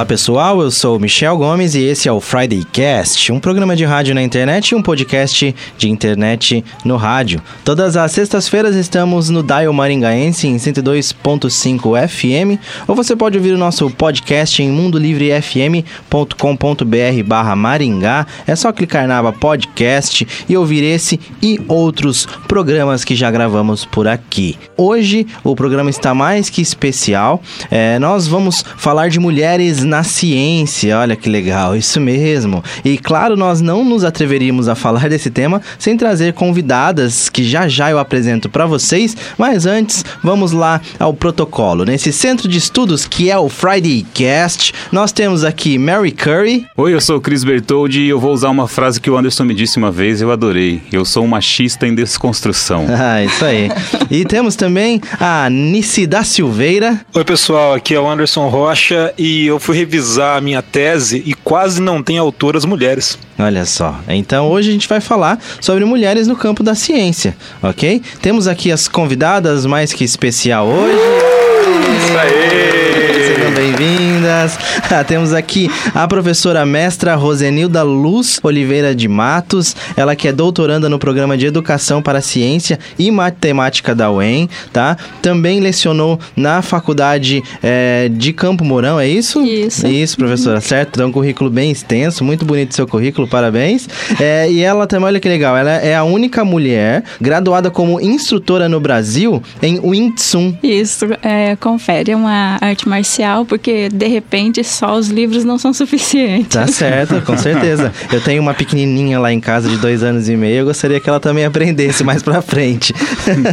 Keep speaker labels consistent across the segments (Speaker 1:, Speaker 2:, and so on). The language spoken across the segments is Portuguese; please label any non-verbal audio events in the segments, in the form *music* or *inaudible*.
Speaker 1: Olá pessoal, eu sou Michel Gomes e esse é o Friday Cast, um programa de rádio na internet e um podcast de internet no rádio. Todas as sextas-feiras estamos no Dial Maringaense em 102.5 FM ou você pode ouvir o nosso podcast em mundolivrefm.com.br barra Maringá. É só clicar na aba podcast e ouvir esse e outros programas que já gravamos por aqui. Hoje o programa está mais que especial. É, nós vamos falar de mulheres na ciência. Olha que legal, isso mesmo. E claro, nós não nos atreveríamos a falar desse tema sem trazer convidadas que já já eu apresento para vocês. Mas antes, vamos lá ao protocolo. Nesse centro de estudos que é o Friday Cast, nós temos aqui Mary Curry.
Speaker 2: Oi, eu sou o Chris Bertoldi e eu vou usar uma frase que o Anderson me disse uma vez e eu adorei. Eu sou um machista em desconstrução. *laughs*
Speaker 1: Ah, isso aí. e temos também a Nissi da Silveira.
Speaker 3: Oi pessoal, aqui é o Anderson Rocha e eu fui revisar a minha tese e quase não tem autoras mulheres.
Speaker 1: Olha só. Então hoje a gente vai falar sobre mulheres no campo da ciência, ok? Temos aqui as convidadas mais que especial hoje.
Speaker 3: Isso aí!
Speaker 1: Sejam bem-vindas. *laughs* Ah, Temos aqui a professora mestra Rosenilda Luz Oliveira de Matos, ela que é doutoranda no programa de Educação para a Ciência e Matemática da UEM, tá? Também lecionou na faculdade eh, de Campo Mourão, é isso?
Speaker 4: Isso.
Speaker 1: Isso, professora, *laughs* certo? Então, um currículo bem extenso, muito bonito seu currículo, parabéns. É, *laughs* e ela também, olha que legal, ela é a única mulher graduada como instrutora no Brasil em Wing Tsun.
Speaker 4: Isso, é, confere, é uma arte marcial, porque de repente só os livros não são suficientes.
Speaker 1: Tá certo, com *laughs* certeza. Eu tenho uma pequenininha lá em casa de dois anos e meio. Eu gostaria que ela também aprendesse mais pra frente.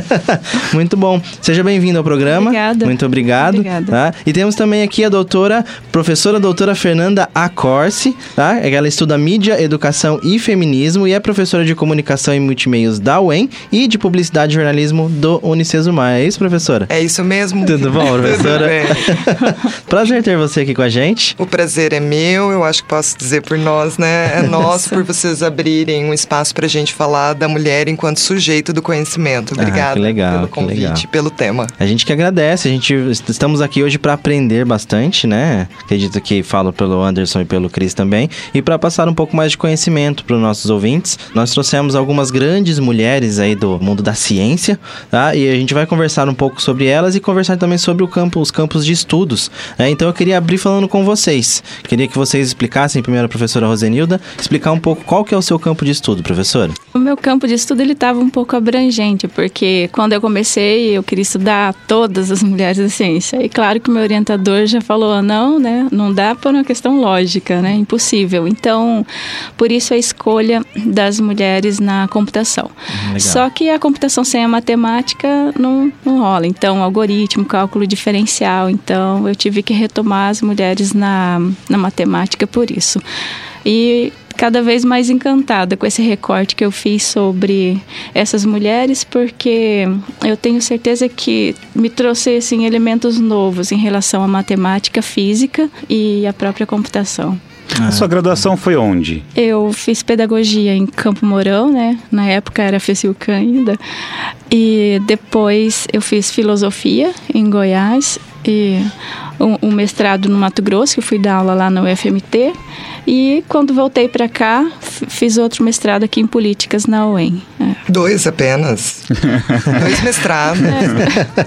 Speaker 1: *laughs* Muito bom. Seja bem-vindo ao programa.
Speaker 4: Obrigada.
Speaker 1: Muito obrigado.
Speaker 4: Obrigada.
Speaker 1: Tá? E temos também aqui a doutora, professora doutora Fernanda Acorce, tá? Ela estuda mídia, educação e feminismo e é professora de comunicação e multimeios da UEM e de publicidade e jornalismo do Unicesumar. É isso, professora?
Speaker 5: É isso mesmo?
Speaker 1: Tudo bom, *laughs* professora?
Speaker 5: Tudo bem.
Speaker 1: Prazer ter você aqui com a gente.
Speaker 5: O prazer é meu, eu acho que posso dizer por nós, né? É *laughs* nosso por vocês abrirem um espaço pra gente falar da mulher enquanto sujeito do conhecimento.
Speaker 1: Ah,
Speaker 5: Obrigada
Speaker 1: que legal,
Speaker 5: pelo convite, pelo tema.
Speaker 1: A gente que agradece, a gente estamos aqui hoje para aprender bastante, né? Acredito que falo pelo Anderson e pelo Cris também, e para passar um pouco mais de conhecimento para os nossos ouvintes. Nós trouxemos algumas grandes mulheres aí do mundo da ciência, tá? E a gente vai conversar um pouco sobre elas e conversar também sobre o campo, os campos de estudos. Né? Então eu queria abrir falando com vocês. Queria que vocês explicassem primeiro a professora Rosenilda, explicar um pouco qual que é o seu campo de estudo, professora.
Speaker 4: O meu campo de estudo ele estava um pouco abrangente, porque quando eu comecei eu queria estudar todas as *laughs* mulheres da ciência. E claro que o meu orientador já falou, não, né, não dá por uma questão lógica, né, impossível. Então, por isso a escolha das mulheres na computação.
Speaker 1: legal.
Speaker 4: Só que a computação sem a matemática não, não rola. Então, algoritmo, cálculo diferencial. Então, eu tive que retomar as mulheres na, na matemática por isso. E cada vez mais encantada com esse recorte que eu fiz sobre essas mulheres, porque eu tenho certeza que me trouxe assim, elementos novos em relação à matemática, física e a própria computação.
Speaker 2: A sua graduação foi onde?
Speaker 4: Eu fiz pedagogia em Campo Mourão, né? Na época era FECILCAN ainda. E depois eu fiz filosofia em Goiás e um, um mestrado no Mato Grosso, que eu fui dar aula lá no UFMT. E quando voltei para cá, fiz outro mestrado aqui em políticas na UEM. É.
Speaker 5: Dois apenas. *laughs* Dois mestrados. *laughs*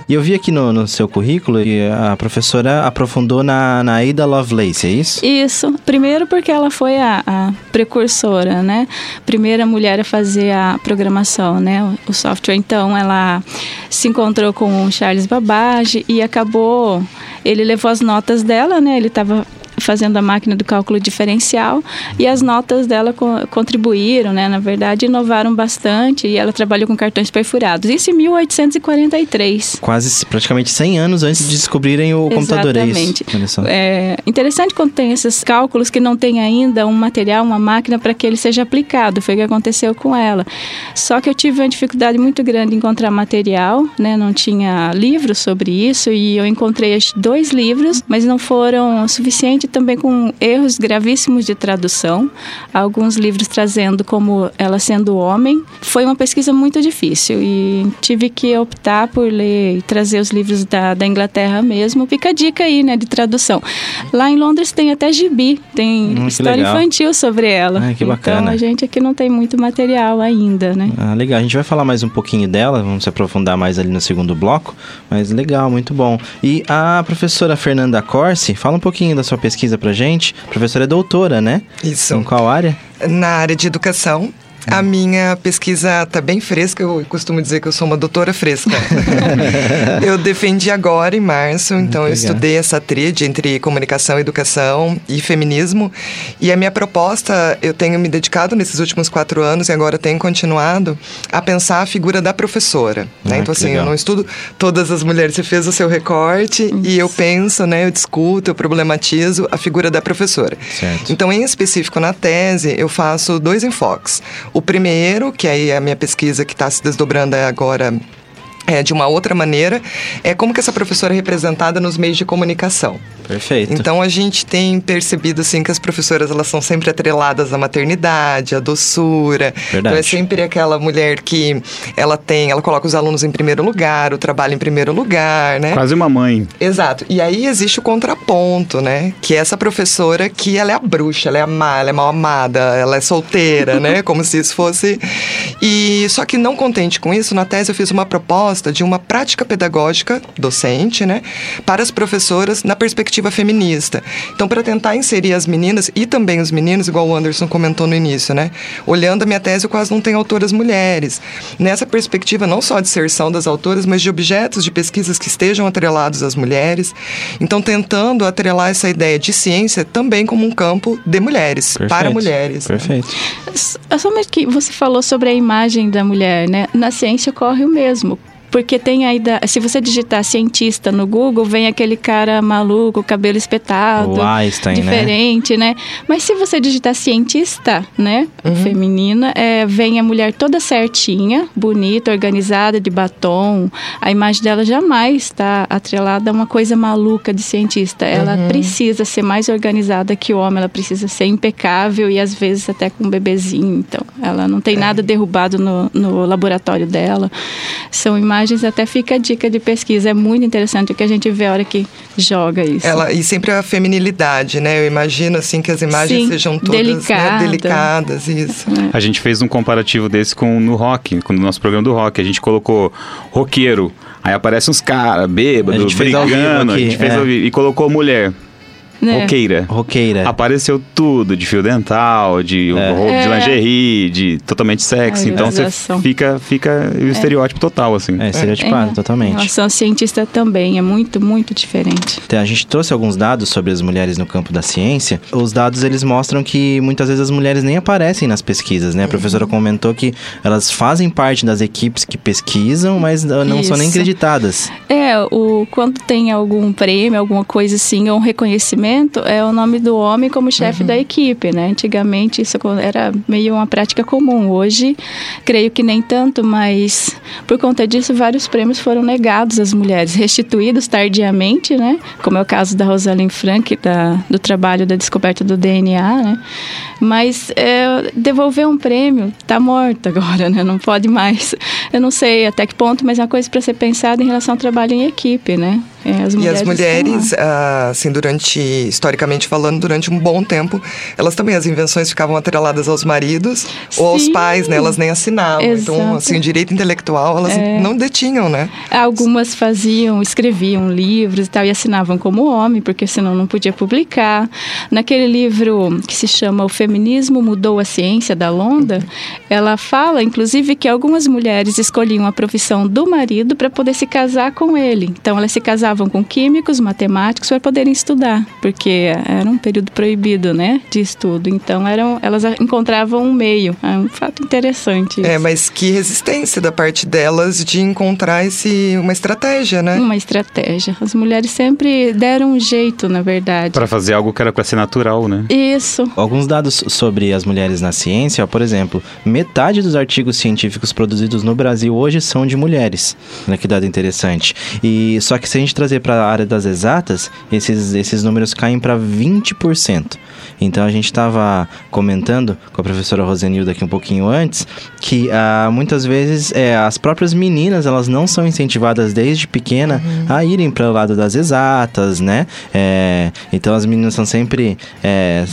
Speaker 1: E eu vi aqui no, no seu currículo que a professora aprofundou na, na Ada Lovelace, é isso?
Speaker 4: Isso. Primeiro porque ela foi a, a precursora, né? Primeira mulher a fazer a programação, né? O, o software. Então, ela se encontrou com o Charles Babbage e acabou... Ele levou as notas dela, né? Ele estava fazendo a máquina do cálculo diferencial e as notas dela co- contribuíram, né? Na verdade, inovaram bastante e ela trabalhou com cartões perfurados. Isso em 1843.
Speaker 1: Quase praticamente 100 anos antes de descobrirem o computador, é
Speaker 4: Exatamente.
Speaker 1: isso? Só.
Speaker 4: É interessante quando tem esses cálculos que não tem ainda um material, uma máquina para que ele seja aplicado. Foi o que aconteceu com ela. Só que eu tive uma dificuldade muito grande em encontrar material, né? Não tinha livros sobre isso e eu encontrei dois livros, mas não foram o suficiente também com erros gravíssimos de tradução, alguns livros trazendo como ela sendo homem. Foi uma pesquisa muito difícil e tive que optar por ler e trazer os livros da, da Inglaterra mesmo. Fica a dica aí, né, de tradução. Lá em Londres tem até gibi, tem
Speaker 1: Hum,
Speaker 4: história
Speaker 1: legal.
Speaker 4: infantil sobre ela.
Speaker 1: Que bacana.
Speaker 4: Então a gente aqui não tem muito material ainda, né?
Speaker 1: Ah, legal. A gente vai falar mais um pouquinho dela, vamos se aprofundar mais ali no segundo bloco, mas legal, muito bom. E a professora Fernanda Corsi, fala um pouquinho da sua pesquisa pra gente. A professora é doutora, né?
Speaker 5: Isso.
Speaker 1: Em qual área?
Speaker 5: Na área de educação, a minha pesquisa tá bem fresca. Eu costumo dizer que eu sou uma doutora fresca. *laughs* eu defendi agora, em março, então eu estudei essa tríade entre comunicação, educação e feminismo. E a minha proposta, eu tenho me dedicado nesses últimos quatro anos e agora tenho continuado a pensar a figura da professora. Né?
Speaker 1: Ah,
Speaker 5: então, assim,
Speaker 1: legal.
Speaker 5: eu não estudo todas as mulheres. Você fez o seu recorte e eu penso, né? Eu discuto, eu problematizo a figura da professora.
Speaker 1: Certo.
Speaker 5: Então, em específico na tese, eu faço dois enfoques. O primeiro, que aí é a minha pesquisa que está se desdobrando agora é, de uma outra maneira, é como que essa professora é representada nos meios de comunicação.
Speaker 1: Perfeito.
Speaker 5: Então a gente tem percebido assim que as professoras elas são sempre atreladas à maternidade, à doçura.
Speaker 1: Verdade.
Speaker 5: Então é sempre aquela mulher que ela tem, ela coloca os alunos em primeiro lugar, o trabalho em primeiro lugar, né?
Speaker 2: Quase uma mãe.
Speaker 5: Exato. E aí existe o contraponto, né? Que é essa professora que ela é a bruxa, ela é a má, ela é mal amada, ela é solteira, né? *laughs* Como se isso fosse. E só que não contente com isso, na tese eu fiz uma proposta de uma prática pedagógica docente, né? Para as professoras na perspectiva feminista. Então, para tentar inserir as meninas e também os meninos, igual o Anderson comentou no início, né? Olhando a minha tese, eu quase não tenho autoras mulheres. Nessa perspectiva, não só de inserção das autoras, mas de objetos de pesquisas que estejam atrelados às mulheres. Então, tentando atrelar essa ideia de ciência também como um campo de mulheres, para
Speaker 1: Perfeito.
Speaker 5: mulheres. né?
Speaker 1: Perfeito.
Speaker 4: É Só mais que você falou sobre a imagem da mulher, né? Na ciência ocorre o mesmo. Porque tem aí, da, se você digitar cientista no Google, vem aquele cara maluco, cabelo espetado,
Speaker 1: O Einstein, né?
Speaker 4: diferente, né? Mas se você digitar cientista, né, feminina, é, vem a mulher toda certinha, bonita, organizada, de batom. A imagem dela jamais está atrelada a uma coisa maluca de cientista. Ela precisa ser mais organizada que o homem, ela precisa ser impecável e às vezes até com um bebezinho. Então, ela não tem nada derrubado no, no laboratório dela. São imagens, até fica a dica de pesquisa. É muito interessante o que a gente vê a hora que joga isso.
Speaker 5: Ela, e sempre a feminilidade, né? Eu imagino assim que as imagens
Speaker 4: Sim,
Speaker 5: sejam todas né,
Speaker 4: delicada.
Speaker 5: delicadas, isso.
Speaker 2: A gente fez um comparativo desse com no rock, com o nosso programa do rock. A gente colocou roqueiro, aí aparece uns caras
Speaker 1: A
Speaker 2: bêbados,
Speaker 1: gente fez ao vivo
Speaker 2: brigando, a gente fez
Speaker 1: é.
Speaker 2: ao vivo, e colocou mulher,
Speaker 4: né?
Speaker 2: roqueira.
Speaker 1: Roqueira.
Speaker 2: Apareceu tudo, de fio dental, de roupa de
Speaker 4: É.
Speaker 2: lingerie, de totalmente sexy.
Speaker 4: Ai,
Speaker 2: então você fica, fica o estereótipo total, assim.
Speaker 1: É, estereotipado,
Speaker 4: É, Em
Speaker 1: totalmente.
Speaker 4: relação ao cientista também, é muito, muito diferente.
Speaker 1: Então, A gente trouxe alguns dados sobre as mulheres no campo da ciência. Os dados eles mostram que muitas vezes as mulheres nem aparecem nas pesquisas, né? A professora comentou que elas fazem parte das equipes que pesquisam, mas uh, não são nem
Speaker 4: Isso.
Speaker 1: acreditadas.
Speaker 4: É, o, quando tem algum prêmio, alguma coisa assim, ou um reconhecimento, é o nome do homem como chefe da equipe, né? Antigamente isso era meio uma prática comum. Hoje, creio que nem tanto, mas por conta disso, vários prêmios foram negados às mulheres, restituídos tardiamente, né? Como é o caso da Rosalind Frank, da, do trabalho da descoberta do DNA, né? Mas é, devolver um prêmio tá morta agora, né? Não pode mais. Eu não sei até que ponto, mas é uma coisa para ser pensada em relação ao trabalho em equipe, né? É, as
Speaker 5: E as mulheres, ah, assim, durante, historicamente falando, durante um bom tempo, elas também, as invenções ficavam atreladas aos maridos ou aos
Speaker 4: Sim.
Speaker 5: pais, né? Elas nem assinavam. Então,
Speaker 4: Exato.
Speaker 5: assim, o direito intelectual, elas não detinham, né?
Speaker 4: Algumas faziam, escreviam livros e tal, e assinavam como homem, porque senão não podia publicar. Naquele livro que se chama O Feminismo Mudou a Ciência, da Londa, ela fala, inclusive, que algumas mulheres escolhiam a profissão do marido para poder se casar com ele. Então, elas se casavam com químicos, matemáticos, para poderem estudar, porque era um período proibido, né, de estudo. Então, eram, elas encontravam um meio. É um fato interessante.
Speaker 5: É,
Speaker 4: isso.
Speaker 5: mas que resistência da parte delas de encontrar esse, uma estratégia, né?
Speaker 4: Uma estratégia. As mulheres sempre deram um jeito, na verdade.
Speaker 2: Pra fazer algo que era pra ser natural, né?
Speaker 4: Isso.
Speaker 1: Alguns dados sobre as mulheres na ciência, por exemplo, metade dos artigos científicos produzidos no Brasil hoje são de mulheres. Olha que dado interessante. E só que se a gente trazer para a área das exatas, esses, esses números caem para 20%. Então a gente estava comentando com a professora Rosenilda aqui um pouquinho antes que ah, muitas vezes é, as próprias meninas elas não são incentivadas desde pequena a irem para o lado das exatas, né? É, então as meninas são sempre é,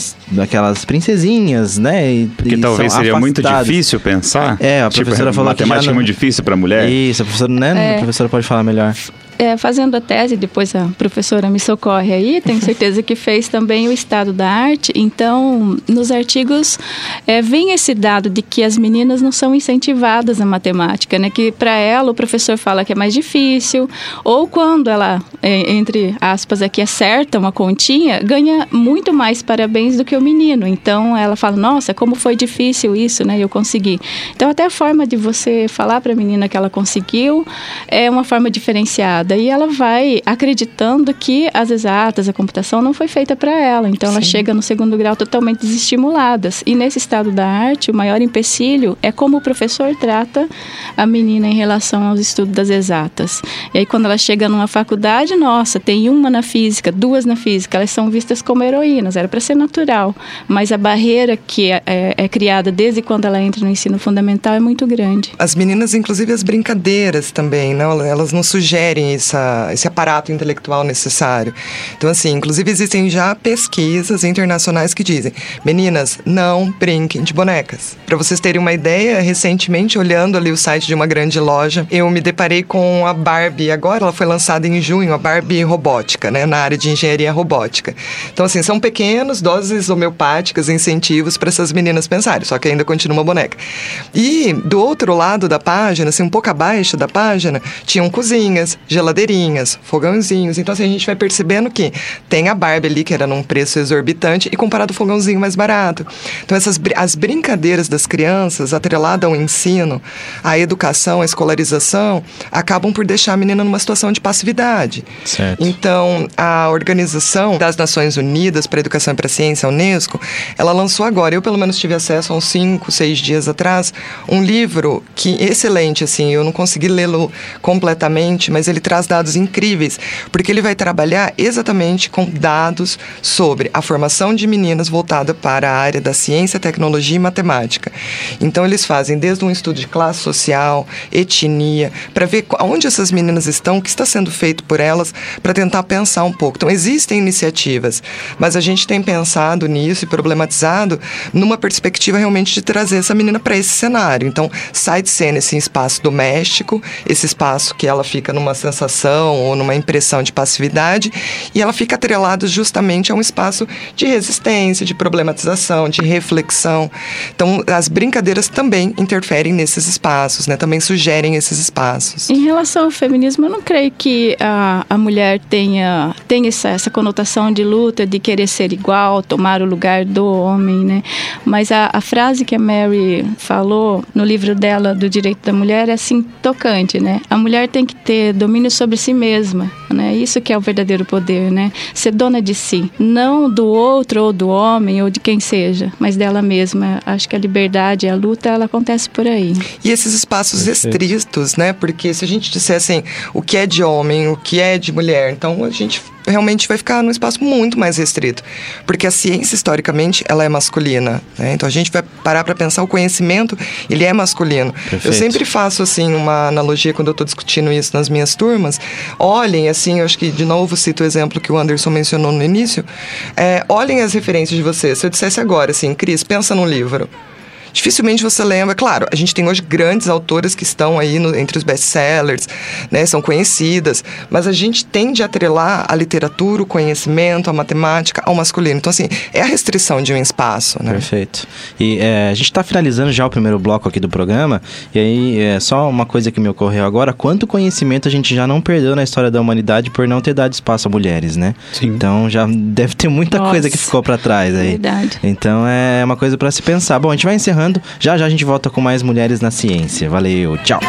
Speaker 1: aquelas princesinhas, né? E,
Speaker 2: Porque
Speaker 1: e
Speaker 2: talvez seria muito difícil pensar.
Speaker 1: É, a
Speaker 2: Tipo,
Speaker 1: professora falou que já
Speaker 2: matemática é muito difícil para mulher.
Speaker 1: Isso, a professora, né?
Speaker 4: É.
Speaker 1: A professora pode falar melhor.
Speaker 4: É, fazendo a tese, depois a professora me socorre aí, tenho certeza que fez também o estado da arte. Então, nos artigos é, vem esse dado de que as meninas não são incentivadas na matemática, né? Que para ela o professor fala que é mais difícil, ou quando ela, é, entre aspas, aqui acerta uma continha, ganha muito mais parabéns do que o menino. Então, ela fala: Nossa, como foi difícil isso, né? Eu consegui. Então, até a forma de você falar para a menina que ela conseguiu é uma forma diferenciada. E ela vai acreditando que as exatas, a computação não foi feita para ela. Então ela chega no segundo grau totalmente desestimuladas. E nesse estado da arte, o maior empecilho é como o professor trata a menina em relação aos estudos das exatas. E aí quando ela chega numa faculdade, nossa, tem uma na física, duas na física, elas são vistas como heroínas, era para ser natural. Mas a barreira que é, é- é criada desde quando ela entra no ensino fundamental é muito grande.
Speaker 5: As meninas, inclusive as brincadeiras também, não? Elas não sugerem essa, esse aparato intelectual necessário. Então, assim, inclusive existem já pesquisas internacionais que dizem: meninas, não brinquem de bonecas. Para vocês terem uma ideia, recentemente, olhando ali o site de uma grande loja, eu me deparei com a Barbie. Agora ela foi lançada em junho, a Barbie robótica, né? Na área de engenharia robótica. Então, assim, são pequenos, doses homeopáticas, incentivos para essas meninas pensarem, só que ainda continua uma boneca. E do outro lado da página, assim, um pouco abaixo da página, tinham cozinhas, geladeirinhas, fogãozinhos. Então, assim, a gente vai percebendo que tem a Barbie ali, que era num preço exorbitante, e comparado ao fogãozinho mais barato. Então, essas, as brincadeiras das crianças, atrelada ao ensino, à educação, à escolarização, acabam por deixar a menina numa situação de passividade.
Speaker 1: Certo.
Speaker 5: Então, a Organização das Nações Unidas para a Educação e para a Ciência, a Unesco, ela lançou agora, eu pelo menos tive acesso há uns 5, 6 dias atrás, um livro que excelente, assim, eu não consegui lê-lo completamente, mas ele traz dados incríveis, porque ele vai trabalhar exatamente com dados sobre a formação de meninas voltada para a área da ciência, tecnologia e matemática. Então, eles fazem desde um estudo de classe social, etnia, para ver onde essas meninas estão, o que está sendo feito por elas, para tentar pensar um pouco. Então, existem iniciativas, mas a gente tem pensado nisso e problematizado numa perspectiva realmente de trazer essa menina para esse cenário. Então, sai de cena esse espaço doméstico, esse espaço que ela fica numa sensação ou numa impressão de passividade, e ela fica atrelada justamente a um espaço de resistência, de problematização, de reflexão. Então, as brincadeiras também interferem nesses espaços, né? Também sugerem esses espaços.
Speaker 4: Em relação ao feminismo, eu não creio que a, a mulher tenha, tenha essa, essa conotação de luta, de querer ser igual, tomar o lugar do homem, né? Mas a, a frase que a Mary falou no livro dela do direito da mulher é assim tocante, né? A mulher tem que ter domínio sobre si mesma, né? Isso que é o verdadeiro poder, né? Ser dona de si, não do outro ou do homem ou de quem seja, mas dela mesma. Acho que a liberdade, a luta, ela acontece por aí.
Speaker 5: E esses espaços restritos, né? Porque se a gente disser assim, o que é de homem, o que é de mulher, então a gente realmente vai ficar num espaço muito mais restrito. Porque a ciência, historicamente, ela é masculina, né? Então a gente vai parar para pensar, o conhecimento, ele é masculino. Eu
Speaker 1: Perfeito.
Speaker 5: sempre faço, assim, uma analogia quando eu estou discutindo isso nas minhas turmas. Olhem, assim, eu acho que, de novo, cito o exemplo que o Anderson mencionou no início. É, olhem as referências de vocês. Se eu dissesse agora, assim, Cris, pensa num livro. Dificilmente você lembra. Claro, a gente tem hoje grandes autoras que estão aí no- entre os best-sellers, né? São conhecidas. Mas a gente tende a atrelar a literatura, o conhecimento, a matemática ao masculino. Então, assim, é a restrição de um espaço, né?
Speaker 1: Perfeito. E é, a gente está finalizando já o primeiro bloco aqui do programa. E aí, é só uma coisa que me ocorreu agora: quanto conhecimento a gente já não perdeu na história da humanidade por não ter dado espaço a mulheres, né?
Speaker 2: Sim.
Speaker 1: Então já deve ter muita
Speaker 4: Nossa.
Speaker 1: coisa que ficou para trás aí.
Speaker 4: Verdade.
Speaker 1: Então é uma coisa para se pensar. Bom, a gente vai encerrando. Já já a gente volta com mais mulheres na ciência. Valeu, tchau.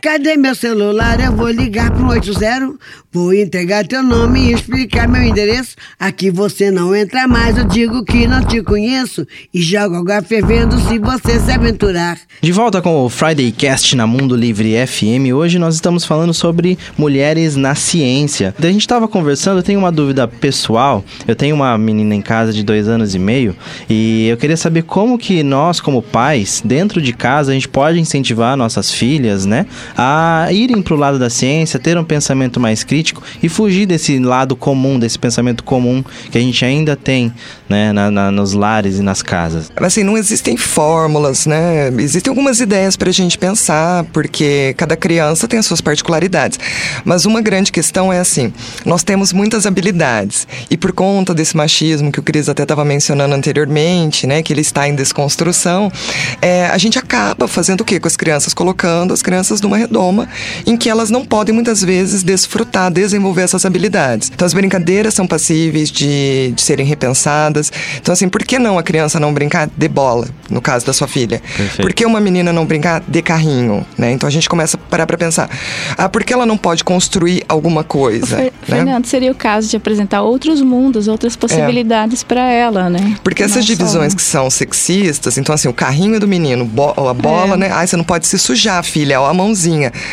Speaker 6: Cadê meu celular? Eu vou ligar pro 80. Vou entregar teu nome e explicar meu endereço. Aqui você não entra mais, eu digo que não te conheço. E jogo água fervendo se você se aventurar.
Speaker 1: De volta com o Friday Cast na Mundo Livre FM. Hoje nós estamos falando sobre mulheres na ciência. A gente estava conversando, eu tenho uma dúvida pessoal. Eu tenho uma menina em casa de dois anos e meio e eu queria saber como que nós, como pais, dentro de casa, a gente pode incentivar nossas filhas, né, a irem para o lado da ciência, ter um pensamento mais crítico e fugir desse lado comum, desse pensamento comum que a gente ainda tem, né, na, na, nos lares e nas casas.
Speaker 5: Assim, não existem fórmulas, né? Existem algumas ideias para a gente pensar, porque cada criança tem as suas particularidades. Mas uma grande questão é assim: nós temos muitas habilidades e por conta desse machismo que o Cris até estava mencionando anteriormente, né, que ele está em desconstrução, é, a gente acaba fazendo o que com as crianças? Colocando as crianças numa redoma em que elas não podem muitas vezes desfrutar, desenvolver essas habilidades. Então as brincadeiras são passíveis de, de serem repensadas. Então assim, por que não a criança não brincar de bola, no caso da sua filha?
Speaker 1: Perfeito.
Speaker 5: Por que uma menina não brincar de carrinho, né? Então a gente começa a parar para pensar, ah, por que ela não pode construir alguma coisa,
Speaker 4: Fer-
Speaker 5: né?
Speaker 4: Fernando, seria o caso de apresentar outros mundos, outras possibilidades para ela, né?
Speaker 5: Porque essas
Speaker 4: Não
Speaker 5: divisões que são sexistas, então assim, o carrinho é do menino, bo- a bola,
Speaker 4: É.
Speaker 5: né? Ai, você não pode se sujar, filha, ó, a mãozinha.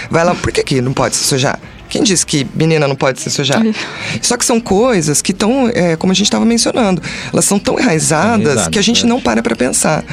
Speaker 5: Vai lá, por que que não pode se sujar? Quem disse que menina não pode se sujar? Só que são coisas que estão, é, como a gente estava mencionando, elas são tão enraizadas
Speaker 1: Enraizadas,
Speaker 5: que a gente
Speaker 1: é.
Speaker 5: não para para pensar.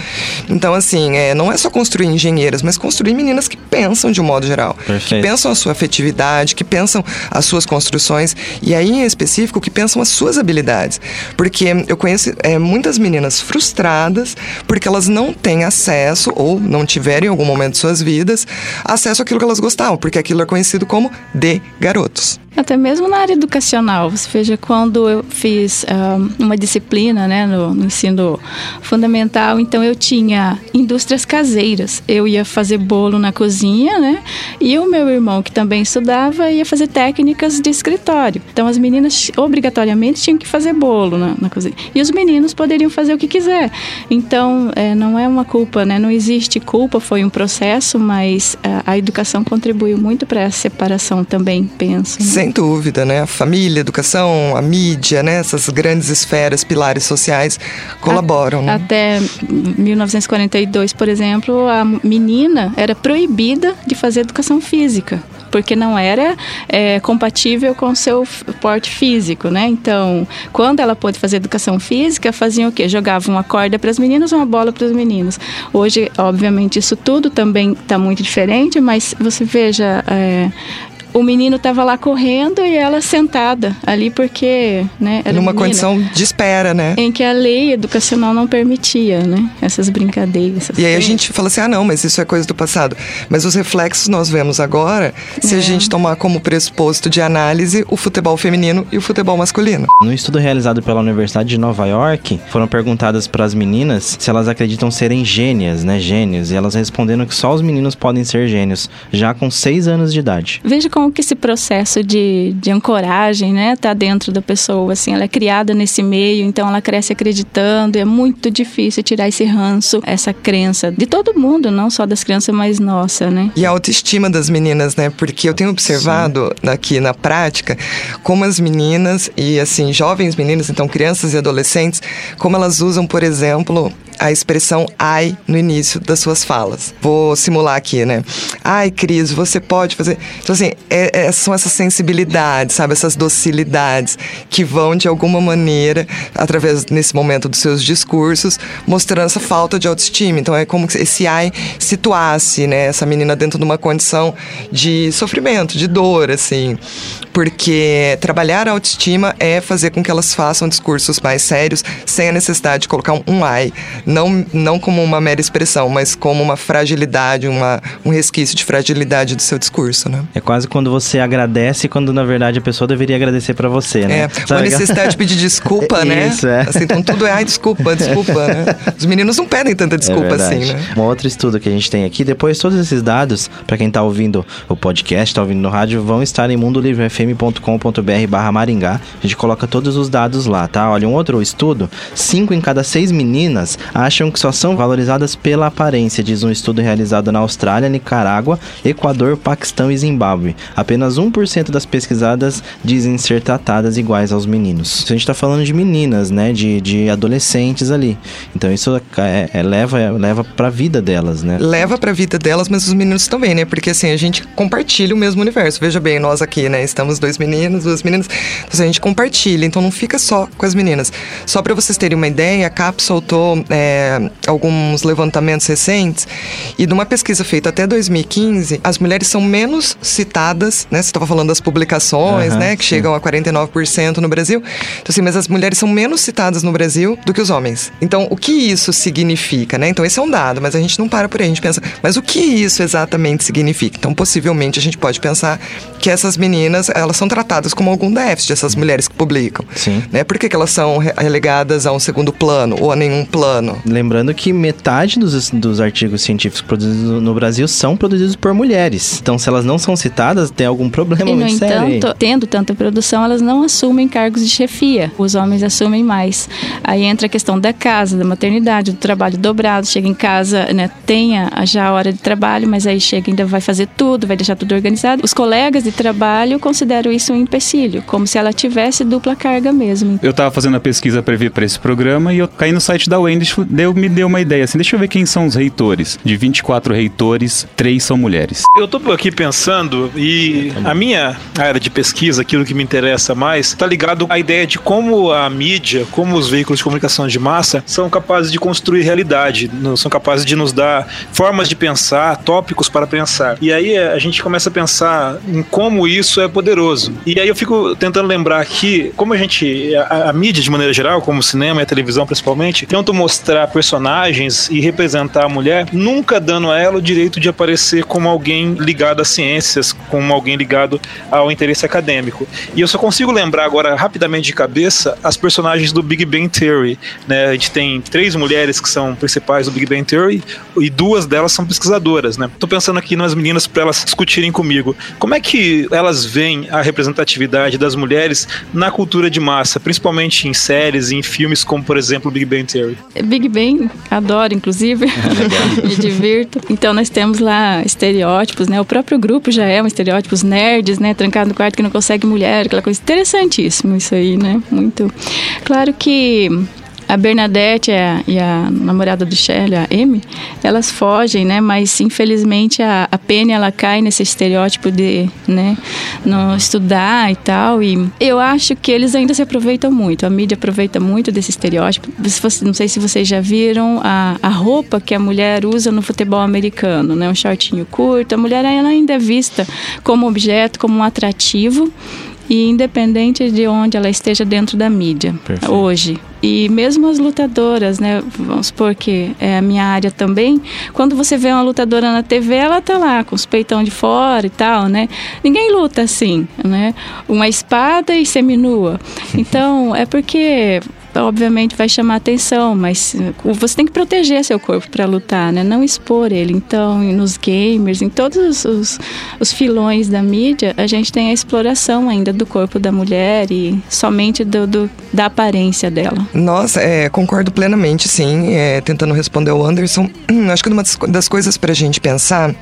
Speaker 5: Então, assim, é, não é só construir engenheiras, mas construir meninas que pensam de um modo geral.
Speaker 1: Perfeito.
Speaker 5: Que pensam a sua afetividade, que pensam as suas construções e aí, em específico, que pensam as suas habilidades. Porque eu conheço é, muitas meninas frustradas porque elas não têm acesso, ou não tiveram em algum momento de suas vidas, acesso àquilo que elas gostavam, porque aquilo é conhecido como de garotos.
Speaker 4: Até mesmo na área educacional. Você veja, quando eu fiz ah, uma disciplina né, no, no ensino fundamental, então eu tinha indústrias caseiras. Eu ia fazer bolo na cozinha, né? E o meu irmão, que também estudava, ia fazer técnicas de escritório. Então as meninas obrigatoriamente tinham que fazer bolo na, na cozinha. E os meninos poderiam fazer o que quiser. Então, eh, não é uma culpa, né? Não existe culpa, foi um processo, mas ah, a educação contribuiu muito para essa separação também, penso. né?
Speaker 5: Sem dúvida, né? A família, a educação, a mídia, né? Essas grandes esferas, pilares sociais colaboram. né?
Speaker 4: Até 1942, por exemplo, a menina era proibida de fazer educação física. Porque não era é, compatível com o seu porte físico, né? Então, quando ela pôde fazer educação física, faziam o quê? Jogavam uma corda para as meninas, uma bola para os meninos. Hoje, obviamente, isso tudo também está muito diferente, mas você veja, é, o menino estava lá correndo e ela sentada ali porque, né? Era
Speaker 5: Numa
Speaker 4: menina
Speaker 5: condição de espera, né?
Speaker 4: em que a lei educacional não permitia, né? Essas brincadeiras. essas
Speaker 5: E aí a gente fala assim, ah não, mas isso é coisa do passado. Mas os reflexos nós vemos agora se a
Speaker 4: É.
Speaker 5: gente tomar como pressuposto de análise o futebol feminino e o futebol masculino.
Speaker 1: No estudo realizado pela Universidade de Nova York, foram perguntadas para as meninas se elas acreditam serem gênias, né, gênios, e elas responderam que só os meninos podem ser gênios, já com 6 anos de idade.
Speaker 4: Veja como que esse processo de, de ancoragem, né, tá dentro da pessoa, assim, ela é criada nesse meio, então ela cresce acreditando, e é muito difícil tirar esse ranço, essa crença de todo mundo, não só das crianças, mas nossa, né?
Speaker 5: E a autoestima das meninas, né? Porque eu tenho observado aqui na prática como as meninas e assim, jovens meninas, então crianças e adolescentes, como elas usam, por exemplo, a expressão ai no início das suas falas. Vou simular aqui, né? Ai, Cris, você pode fazer. Então, assim, é- é- são essas sensibilidades, sabe? Essas docilidades que vão, de alguma maneira, através, nesse momento, dos seus discursos, mostrando essa falta de autoestima. Então, é como se esse ai situasse, né? Essa menina dentro de uma condição de sofrimento, de dor, assim. Porque trabalhar a autoestima é fazer com que elas façam discursos mais sérios, sem a necessidade de colocar um, um ai. Não, não como uma mera expressão, mas como uma fragilidade, uma, um resquício de fragilidade do seu discurso, né?
Speaker 1: É quase quando você agradece, quando na verdade a pessoa deveria agradecer para você, né?
Speaker 5: É,
Speaker 1: Sabe
Speaker 5: uma necessidade de pedir desculpa, *laughs* né?
Speaker 1: Isso, é.
Speaker 5: Assim, então tudo é, ai, desculpa, desculpa, né? Os meninos não pedem tanta desculpa
Speaker 1: é
Speaker 5: assim, né?
Speaker 1: Um outro estudo que a gente tem aqui, depois todos esses dados, para quem tá ouvindo o podcast, tá ouvindo no rádio, vão estar em mundolivre.fm fm.com.br barra Maringá. A gente coloca todos os dados lá, tá? Olha, um outro estudo, cinco em cada seis meninas acham que só são valorizadas pela aparência, diz um estudo realizado na Austrália, Nicarágua, Equador, Paquistão e Zimbábue. Apenas 1% das pesquisadas dizem ser tratadas iguais aos meninos. Isso a gente tá falando de meninas, né? De, de adolescentes ali. Então isso é, é, leva, leva pra vida delas, né?
Speaker 5: leva pra vida delas, mas os meninos também, né? Porque assim, a gente compartilha o mesmo universo. Veja bem, nós aqui, né? Estamos dois meninos, duas meninas. Então, assim, a gente compartilha, então não fica só com as meninas. Só pra vocês terem uma ideia, a CAP soltou é, alguns levantamentos recentes e numa pesquisa feita até 2015, as mulheres são menos citadas, né? Você estava falando das publicações,
Speaker 1: Aham,
Speaker 5: né? Que
Speaker 1: sim.
Speaker 5: chegam a 49% no Brasil. Então, assim, mas as mulheres são menos citadas no Brasil do que os homens. Então, o que isso significa, né? Então, esse é um dado, mas a gente não para por aí. A gente pensa, mas o que isso exatamente significa? Então, possivelmente, a gente pode pensar que essas meninas, elas são tratadas como algum déficit, essas mulheres que publicam.
Speaker 1: Sim.
Speaker 5: Né? Por que, que elas são re- relegadas a um segundo plano ou a nenhum plano?
Speaker 1: Lembrando que metade dos, dos artigos científicos produzidos no Brasil são produzidos por mulheres. Então, se elas não são citadas, tem algum problema
Speaker 4: E, no
Speaker 1: muito sério aí.
Speaker 4: entanto, tendo tanta produção, elas não assumem cargos de chefia. Os homens assumem mais. Aí entra a questão da casa, da maternidade, do trabalho dobrado. Chega em casa, né, tenha já a hora de trabalho, mas aí chega ainda vai fazer tudo, vai deixar tudo organizado. Os colegas de trabalho consideram isso um empecilho, como se ela tivesse dupla carga mesmo.
Speaker 2: Eu tava fazendo a pesquisa pra vir pra esse programa e eu caí no site da Wendy, deu, me deu uma ideia assim, deixa eu ver quem são os reitores. De 24 reitores, três são mulheres.
Speaker 3: Eu tô aqui pensando e a minha área de pesquisa, aquilo que me interessa mais, tá ligado à ideia de como a mídia, como os veículos de comunicação de massa são capazes de construir realidade, são capazes de nos dar formas de pensar, tópicos para pensar. E aí a gente começa a pensar em como isso é poderoso. E aí eu fico tentando lembrar aqui como a gente, a, a mídia de maneira geral, como o cinema e a televisão principalmente, tentam mostrar personagens e representar a mulher, nunca dando a ela o direito de aparecer como alguém ligado às ciências, como alguém ligado ao interesse acadêmico. E eu só consigo lembrar agora rapidamente de cabeça as personagens do Big Bang Theory. Né? A gente tem três mulheres que são principais do Big Bang Theory e duas delas são pesquisadoras. Né? Tô pensando aqui nas meninas para elas discutirem comigo. Como é que elas veem a representatividade das mulheres na cultura de massa, principalmente em séries e em filmes como, por exemplo, Big Bang Theory?
Speaker 4: Big Bang, adoro, inclusive. *laughs* *laughs* Me divirto. Então, nós temos lá estereótipos, né? O próprio grupo já é um estereótipo, os nerds, né? Trancado no quarto que não consegue mulher, aquela coisa. Interessantíssimo isso aí, né? Muito. Claro que. A Bernadette e a, namorada do Shelley, a Amy, elas fogem, né? Mas infelizmente a, a Penny ela cai nesse estereótipo de, né, não estudar e tal. E eu acho que eles ainda se aproveitam muito. A mídia aproveita muito desse estereótipo. Não sei se vocês já viram a, a roupa que a mulher usa no futebol americano, né? Um shortinho curto. A mulher ela ainda é vista como objeto, como um atrativo. E independente de onde ela esteja dentro da mídia
Speaker 1: Perfeito.
Speaker 4: hoje. E mesmo as lutadoras, né? Vamos supor que é a minha área também. Quando você vê uma lutadora na TV, ela tá lá com os peitão de fora e tal, né? Ninguém luta assim, né? Uma espada e seminua. *laughs* Então, é porque obviamente vai chamar atenção, mas uh, você tem que proteger seu corpo para lutar, né? Não expor ele. Então, nos gamers, em todos os, os, filões da mídia, a gente tem a exploração ainda do corpo da mulher e somente do, do- da aparência dela.
Speaker 5: Nossa, é, concordo plenamente, sim. É, tentando responder ao Anderson, *clears throat* acho que uma das, co- das coisas pra gente pensar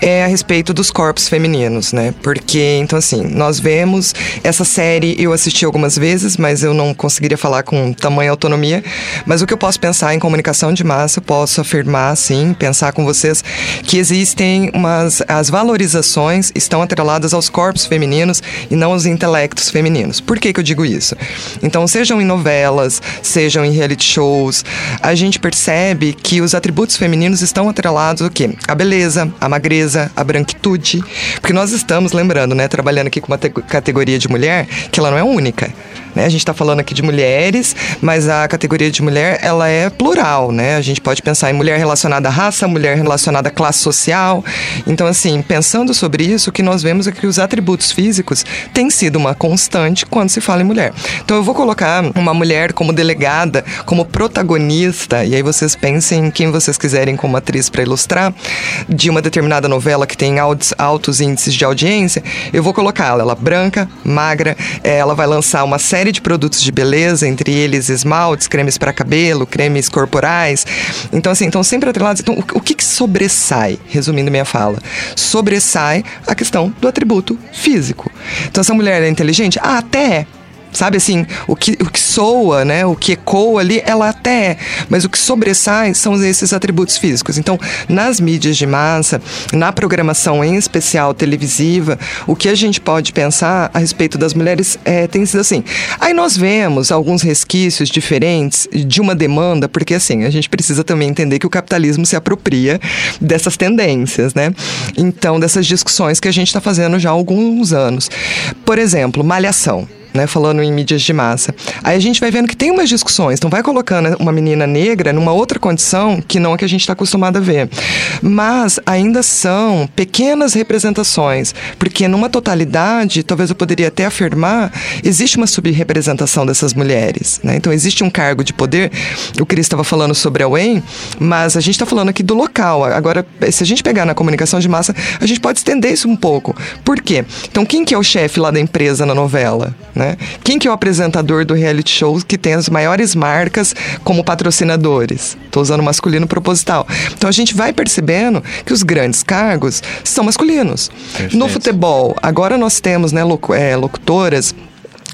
Speaker 5: é a respeito dos corpos femininos, né? Porque, então, assim, nós vemos essa série, eu assisti algumas vezes, mas eu não conseguiria falar tamanha autonomia. Mas o que eu posso pensar em comunicação de massa, eu posso afirmar, sim, pensar com vocês, que existem umas. As valorizações estão atreladas aos corpos femininos e não aos intelectos femininos. Por que, que eu digo isso? Então, sejam em novelas, sejam em reality shows, a gente percebe que os atributos femininos estão atrelados ao quê? A beleza, a magreza, a branquitude. Porque nós estamos, lembrando, né, trabalhando aqui com uma te- categoria de mulher, que ela não é única. Né? A gente está falando aqui de mulheres, mas a categoria de mulher ela é plural, né? A gente pode pensar em mulher relacionada à raça, mulher relacionada à classe social. Então, assim, pensando sobre isso, o que nós vemos é que os atributos físicos têm sido uma constante quando se fala em mulher. Então, eu vou colocar uma mulher como delegada, como protagonista, e aí vocês pensem em quem vocês quiserem como atriz para ilustrar, de uma determinada novela que tem altos, altos índices de audiência, eu vou colocá-la, ela branca, magra, ela vai lançar uma série de produtos de beleza, entre eles esmaltes, cremes para cabelo, cremes corporais. Então, assim, então sempre atrelados. Então, o, o que, que sobressai, resumindo minha fala? Sobressai a questão do atributo físico. Então, essa mulher é inteligente? Ah, até é. Sabe assim, o que, o que soa, né? O que ecoa ali, ela até é. Mas o que sobressai são esses atributos físicos. Então, nas mídias de massa, na programação em especial televisiva, o que a gente pode pensar a respeito das mulheres é, tem sido assim. Aí nós vemos alguns resquícios diferentes de uma demanda, porque assim, a gente precisa também entender que o capitalismo se apropria dessas tendências, né? Então, dessas discussões que a gente está fazendo já há alguns anos. Por exemplo, malhação né, falando em mídias de massa. Aí a gente vai vendo que tem umas discussões, então vai colocando uma menina negra numa outra condição que não a que a gente está acostumado a ver. Mas ainda são pequenas representações, porque numa totalidade, talvez eu poderia até afirmar, existe uma subrepresentação dessas mulheres. Né? Então existe um cargo de poder, o Cris estava falando sobre a Wayne, mas a gente está falando aqui do local. Agora, se a gente pegar na comunicação de massa, a gente pode estender isso um pouco. Por quê? Então quem que é o chefe lá da empresa na novela? Né? Quem que é o apresentador do reality show que tem as maiores marcas como patrocinadores? Estou usando masculino proposital. Então a gente vai percebendo que os grandes cargos são masculinos. No futebol, agora nós temos né, é, locutoras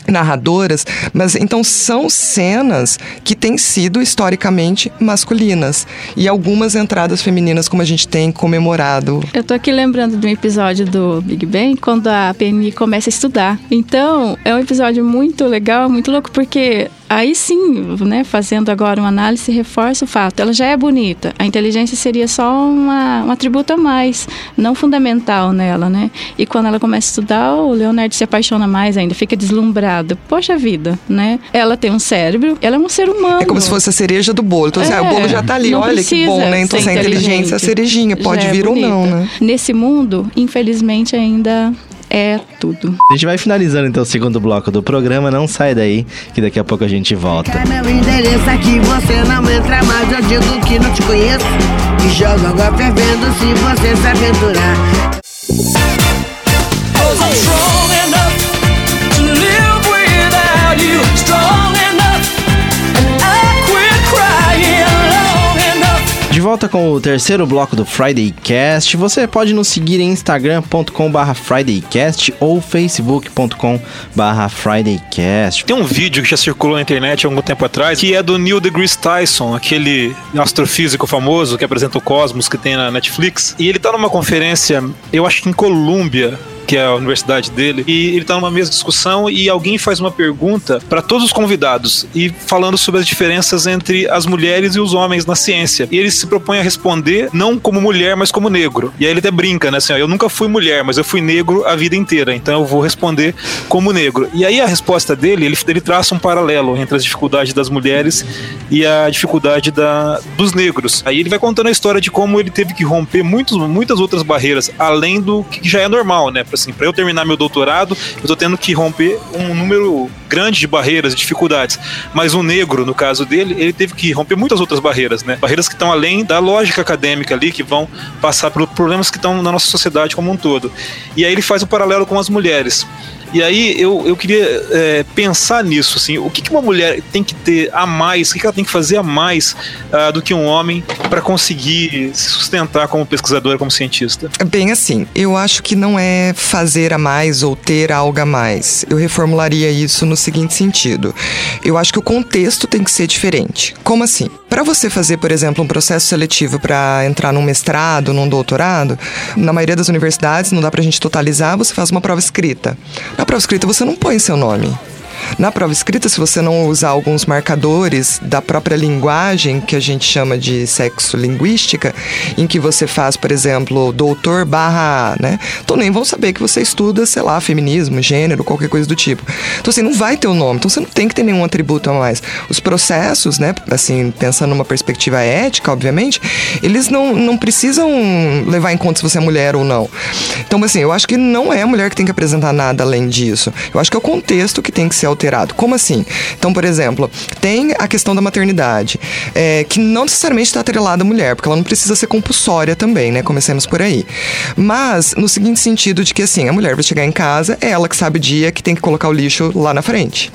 Speaker 5: narradoras, mas então são cenas que têm sido historicamente masculinas e algumas entradas femininas como a gente tem comemorado.
Speaker 4: Eu tô aqui lembrando de um episódio do Big Bang quando a Penny começa a estudar. Então, é um episódio muito legal, muito louco porque aí sim, né, fazendo agora uma análise, reforça o fato. Ela já é bonita. A inteligência seria só uma, um atributo a mais, não fundamental nela, né? E quando ela começa a estudar, o Leonardo se apaixona mais ainda, fica deslumbrado. Poxa vida, né? Ela tem um cérebro, ela é um ser humano.
Speaker 5: É como se fosse a cereja do bolo. Então, assim, ah, o bolo já tá ali, olha que bom, né? Então,
Speaker 4: ser
Speaker 5: se a inteligência é a cerejinha, pode
Speaker 4: é
Speaker 5: vir ou não, né?
Speaker 4: Nesse mundo, infelizmente, ainda é tudo.
Speaker 1: A gente vai finalizando então o segundo bloco do programa. Não sai daí, que daqui a pouco a gente volta.
Speaker 6: Quer meu endereço aqui, você não entra mais. Eu digo que não te conheço. E jogo água fervendo se você se aventurar.
Speaker 7: Cause I'm strong enough to live without you. Strong
Speaker 1: De volta com o terceiro bloco do Friday Cast. Você pode nos seguir em instagram.com/barra FridayCast ou facebook.com/barra FridayCast.
Speaker 3: Tem um vídeo que já circulou na internet há algum tempo atrás, que é do Neil deGrasse Tyson, aquele astrofísico famoso que apresenta o Cosmos, que tem na Netflix. E ele tá numa conferência, eu acho que em Colômbia, que é a universidade dele, e ele tá numa mesa de discussão e alguém faz uma pergunta para todos os convidados e falando sobre as diferenças entre as mulheres e os homens na ciência. E ele se propõe a responder não como mulher, mas como negro. E aí ele até brinca, né? Assim, ó, eu nunca fui mulher, mas eu fui negro a vida inteira, então eu vou responder como negro. E aí a resposta dele, ele, ele traça um paralelo entre as dificuldades das mulheres e a dificuldade da, dos negros. Aí ele vai contando a história de como ele teve que romper muitos, muitas outras barreiras, além do que já é normal, né? Assim, para eu terminar meu doutorado, eu tô tendo que romper um número grande de barreiras, de dificuldades. Mas o negro, no caso dele, ele teve que romper muitas outras barreiras, né? Barreiras que estão além da lógica acadêmica ali, que vão passar por problemas que estão na nossa sociedade como um todo. E aí ele faz o paralelo com as mulheres. E aí eu, eu queria é, pensar nisso, assim, o que, que uma mulher tem que ter a mais, o que, que ela tem que fazer a mais ah, do que um homem para conseguir se sustentar como pesquisadora, como cientista?
Speaker 5: Bem assim, eu acho que não é fazer a mais ou ter algo a mais. Eu reformularia isso no seguinte sentido. Eu acho que o contexto tem que ser diferente. Como assim? Para você fazer, por exemplo, um processo seletivo para entrar num mestrado, num doutorado, na maioria das universidades, não dá pra gente totalizar, você faz uma prova escrita. Na prova escrita você não põe seu nome. Na prova escrita, se você não usar alguns marcadores da própria linguagem, que a gente chama de sexo linguística, em que você faz, por exemplo, doutor barra né? Então nem vão saber que você estuda, sei lá, feminismo, gênero, qualquer coisa do tipo. Então assim, não vai ter o nome, então você não tem que ter nenhum atributo a mais. Os processos, né, assim, pensando numa perspectiva ética, obviamente, eles não, não precisam levar em conta se você é mulher ou não. Então, assim, eu acho que não é a mulher que tem que apresentar nada além disso. Eu acho que é o contexto que tem que ser alterado. Como assim? Então, por exemplo, tem a questão da maternidade, é, que não necessariamente está atrelada à mulher, porque ela não precisa ser compulsória também, né? Comecemos por aí. Mas, no seguinte sentido de que, assim, a mulher vai chegar em casa, é ela que sabe o dia que tem que colocar o lixo lá na frente.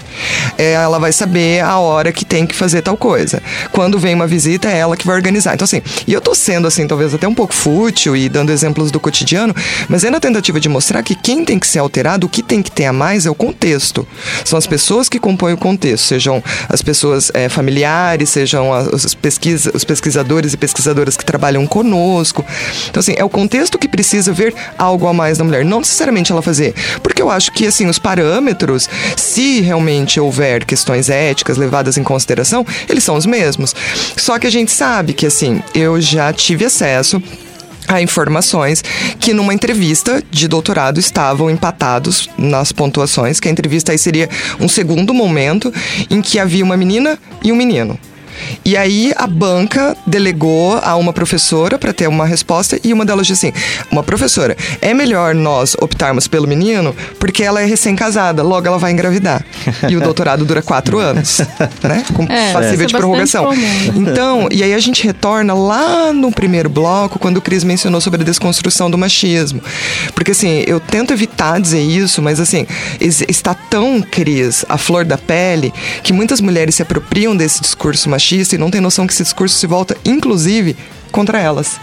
Speaker 5: É, ela vai saber a hora que tem que fazer tal coisa. Quando vem uma visita, é ela que vai organizar. Então, assim, e eu tô sendo, assim, talvez até um pouco fútil e dando exemplos do cotidiano, mas é na tentativa de mostrar que quem tem que ser alterado, o que tem que ter a mais é o contexto. São as pessoas que compõem o contexto, sejam as pessoas é, familiares, sejam as, pesquisa, os pesquisadores e pesquisadoras que trabalham conosco. Então, assim, é o contexto que precisa ver algo a mais na mulher, não necessariamente ela fazer. Porque eu acho que, assim, os parâmetros, se realmente houver questões éticas levadas em consideração, eles são os mesmos. Só que a gente sabe que, assim, eu já tive acesso a informações que numa entrevista de doutorado estavam empatados nas pontuações, que a entrevista aí seria um segundo momento em que havia uma menina e um menino. E aí a banca delegou a uma professora para ter uma resposta e uma delas disse assim: "Uma professora, é melhor nós optarmos pelo menino porque ela é recém-casada, logo ela vai engravidar". *laughs* E o doutorado dura quatro anos, né? Com
Speaker 4: É,
Speaker 5: passível
Speaker 4: isso é
Speaker 5: de prorrogação.
Speaker 4: comum.
Speaker 5: Então, e aí a gente retorna lá no primeiro bloco, quando o Cris mencionou sobre a desconstrução do machismo. Porque assim, eu tento evitar dizer isso, mas assim, es- está tão, Cris, a flor da pele, que muitas mulheres se apropriam desse discurso machista e não tem noção que esse discurso se volta, inclusive, contra elas.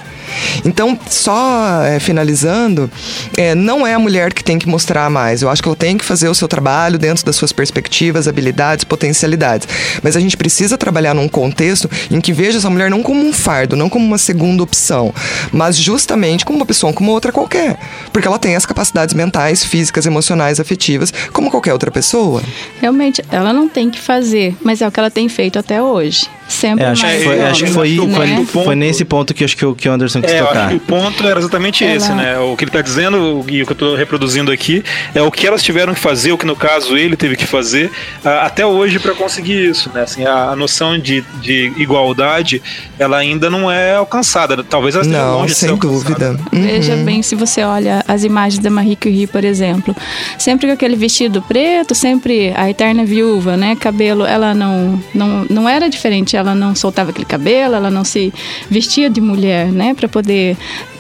Speaker 5: Então, só é, finalizando, é, não é a mulher que tem que mostrar mais. Eu acho que ela tem que fazer o seu trabalho dentro das suas perspectivas, habilidades, potencialidades. Mas a gente precisa trabalhar num contexto em que veja essa mulher não como um fardo, não como uma segunda opção, mas justamente como uma pessoa como outra qualquer. Porque ela tem as capacidades mentais, físicas, emocionais, afetivas, como qualquer outra pessoa.
Speaker 4: Realmente, ela não tem que fazer, mas é o que ela tem feito até hoje. Sempre
Speaker 1: É, acho, que
Speaker 4: mais
Speaker 1: foi,
Speaker 3: eu
Speaker 1: acho que foi,
Speaker 3: que o
Speaker 1: foi,
Speaker 4: ponto-
Speaker 1: foi nesse ponto que acho que o, que o Anderson quis
Speaker 3: É, eu acho
Speaker 1: tocar.
Speaker 3: que o ponto era exatamente
Speaker 4: Ela-
Speaker 3: esse, né? O que ele está dizendo e o que eu estou reproduzindo aqui é o que elas tiveram que fazer, o que no caso ele teve que fazer até hoje para conseguir isso, né? Assim, a, a noção de, de igualdade, ela ainda não é alcançada. Talvez ela esteja
Speaker 5: Não,
Speaker 3: longe de ser
Speaker 5: sem
Speaker 3: alcançada.
Speaker 5: dúvida. Uhum.
Speaker 4: Veja bem, se você olha as imagens da Marie Curie, por exemplo, sempre com aquele vestido preto, sempre a eterna viúva, né? Cabelo, ela não, não, não era diferente, ela não soltava aquele cabelo, ela não se vestia de mulher, né? Para poder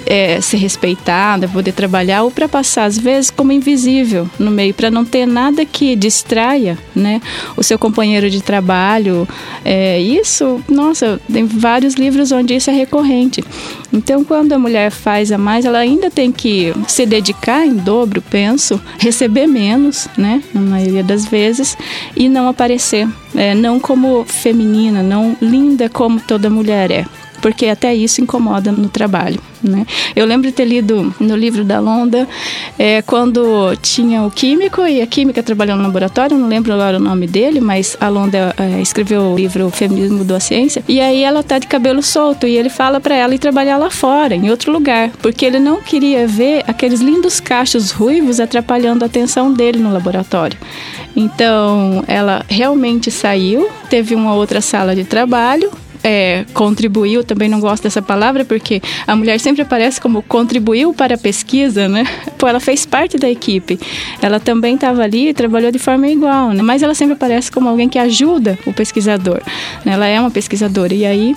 Speaker 4: é, ser respeitada, poder trabalhar ou para passar às vezes como invisível no meio, para não ter nada que distraia, né? O seu companheiro de trabalho. É, isso, nossa, tem vários livros onde isso é recorrente. Então, quando a mulher faz a mais, ela ainda tem que se dedicar em dobro, penso, receber menos, né? Na maioria das vezes, e não aparecer, é, não como feminina, não linda como toda mulher é porque até isso incomoda no trabalho. Né? Eu lembro de ter lido no livro da Londa é, quando tinha o químico e a química trabalhando no laboratório, não lembro agora o nome dele, mas a Londa é, escreveu o livro Feminismo da Ciência, e aí ela tá de cabelo solto e ele fala para ela ir trabalhar lá fora, em outro lugar, porque ele não queria ver aqueles lindos cachos ruivos atrapalhando a atenção dele no laboratório. Então, ela realmente saiu, teve uma outra sala de trabalho, é, contribuiu, também não gosto dessa palavra, porque a mulher sempre aparece como contribuiu para a pesquisa, né? *laughs* Pô, ela fez parte da equipe. Ela também estava ali e trabalhou de forma igual, né? Mas ela sempre aparece como alguém que ajuda o pesquisador. né? Ela é uma pesquisadora. E aí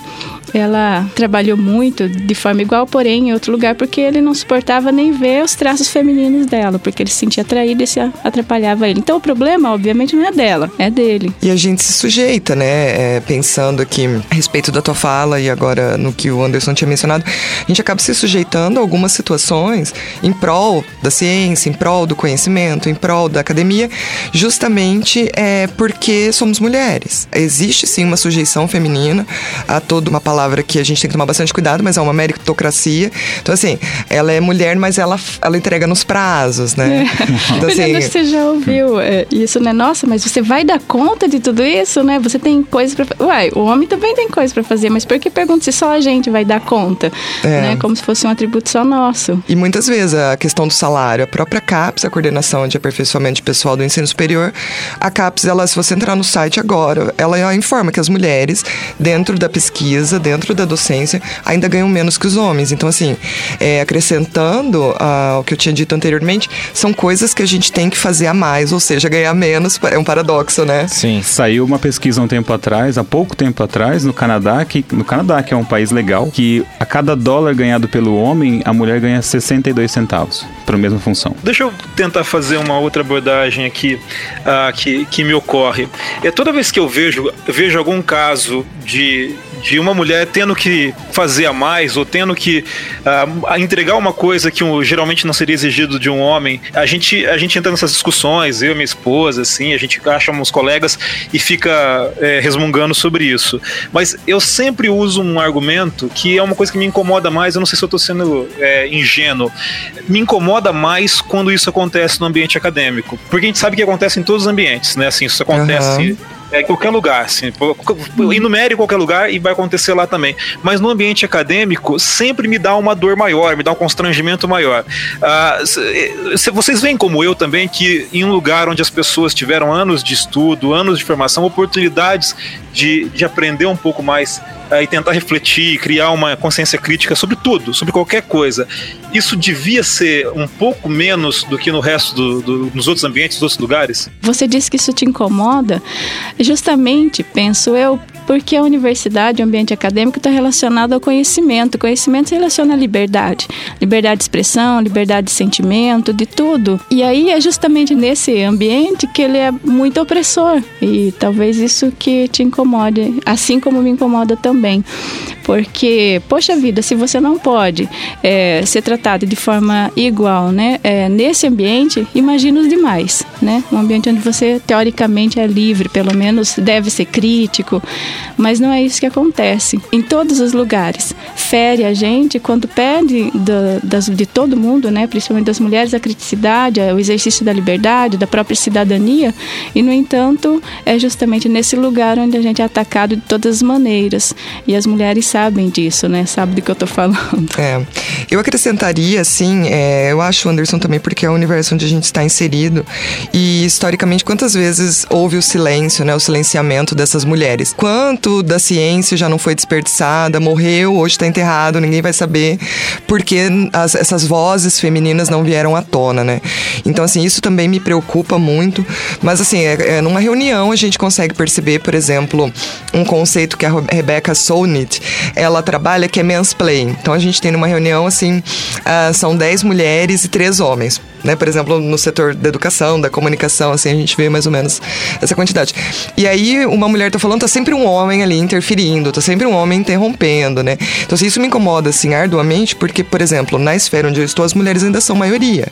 Speaker 4: ela trabalhou muito de forma igual, porém em outro lugar, porque ele não suportava nem ver os traços femininos dela, porque ele se sentia atraído e se atrapalhava ele. Então o problema, obviamente, não é dela, é dele.
Speaker 5: E a gente se sujeita, né? é, pensando a respeito respeito da tua fala e agora no que o Anderson tinha mencionado, a gente acaba se sujeitando a algumas situações em prol da ciência, em prol do conhecimento, em prol da academia, justamente é, porque somos mulheres. Existe sim uma sujeição feminina a toda uma palavra que a gente tem que tomar bastante cuidado, mas é uma meritocracia. Então, assim, ela é mulher, mas ela, ela entrega nos prazos, né? Então,
Speaker 4: Mas
Speaker 5: assim,
Speaker 4: você já ouviu é, isso, né? Nossa, mas você vai dar conta de tudo isso, né? Você tem coisas pra fazer. Uai, o homem também tem coisas pra fazer, mas por que pergunta se só a gente vai dar conta?
Speaker 5: É.
Speaker 4: Né? Como se fosse um atributo só nosso.
Speaker 5: E muitas vezes a questão do salário, a própria CAPES, a Coordenação de Aperfeiçoamento Pessoal do Ensino Superior, a CAPES, ela, se você entrar no site agora, ela informa que as mulheres, dentro da pesquisa, dentro da docência, ainda ganham menos que os homens. Então, assim, é, acrescentando ao que eu tinha dito anteriormente, são coisas que a gente tem que fazer a mais, ou seja, ganhar menos, é um paradoxo, né?
Speaker 1: Sim.
Speaker 2: Saiu uma pesquisa um tempo atrás, há pouco tempo atrás, no Canadá, que no Canadá, que é um país legal, que a cada dólar ganhado pelo homem, a mulher ganha 62 centavos para a mesma função.
Speaker 3: Deixa eu tentar fazer uma outra abordagem aqui ah, que, que me ocorre. É toda vez que eu vejo, vejo algum caso de, de uma mulher tendo que fazer a mais ou tendo que ah, entregar uma coisa que um- geralmente não seria exigido de um homem, a gente, a gente entra nessas discussões, eu e minha esposa, assim, a gente acha uns colegas e fica é, resmungando sobre isso. Mas eu sempre uso um argumento que é uma coisa que me incomoda mais, eu não sei se eu estou sendo é, ingênuo, me incomoda mais quando isso acontece no ambiente acadêmico. Porque a gente sabe que acontece em todos os ambientes, né? Assim, isso acontece é, em qualquer lugar, assim, enumere em qualquer lugar e vai acontecer lá também. Mas no ambiente acadêmico sempre me dá uma dor maior, me dá um constrangimento maior. Ah, se vocês veem como eu também que em um lugar onde as pessoas tiveram anos de estudo, anos de formação, oportunidades de, de aprender um pouco mais ah, e tentar refletir, criar uma consciência crítica sobre tudo, sobre qualquer coisa. Isso devia ser um pouco menos do que no resto do, do- nos outros ambientes, nos outros lugares?
Speaker 4: Você disse que isso te incomoda, justamente, penso eu, porque a universidade, o ambiente acadêmico está relacionado ao conhecimento. O conhecimento se relaciona à liberdade. Liberdade de expressão, liberdade de sentimento, de tudo. E aí é justamente nesse ambiente que ele é muito opressor. E talvez isso que te incomode, assim como me incomoda também. Porque, poxa vida, se você não pode é, ser tratado de forma igual, né, é, nesse ambiente, imagina os demais, né? Um ambiente onde você teoricamente é livre, pelo menos deve ser crítico, mas não é isso que acontece. Em todos os lugares, fere a gente quando pede da- das- de todo mundo, né, principalmente das mulheres, a criticidade, o exercício da liberdade, da própria cidadania, e no entanto é justamente nesse lugar onde a gente é atacado de todas as maneiras. E as mulheres sabem disso, né? Sabem do que eu tô falando.
Speaker 5: É, eu acrescentaria, assim, é, eu acho, Anderson, também, porque é o universo onde a gente está inserido. E, historicamente, quantas vezes houve o silêncio, né? O silenciamento dessas mulheres? Quanto da ciência já não foi desperdiçada, morreu, hoje está enterrado, ninguém vai saber, porque as- essas vozes femininas não vieram à tona, né? Então, assim, isso também me preocupa muito. Mas, assim, é, é, numa reunião a gente consegue perceber, por exemplo, um conceito que a Rebecca Solnit, ela trabalha, que é mansplain. Então, a gente tem numa reunião, assim, ah, são 10 mulheres e 3 homens. Né? Por exemplo, no setor da educação, da comunicação, assim, a gente vê mais ou menos essa quantidade. E aí, uma mulher tá falando, tá sempre um homem ali interferindo, tá sempre um homem interrompendo, né? Então, assim, isso me incomoda, assim, arduamente, porque, por exemplo, na esfera onde eu estou, as mulheres ainda são maioria,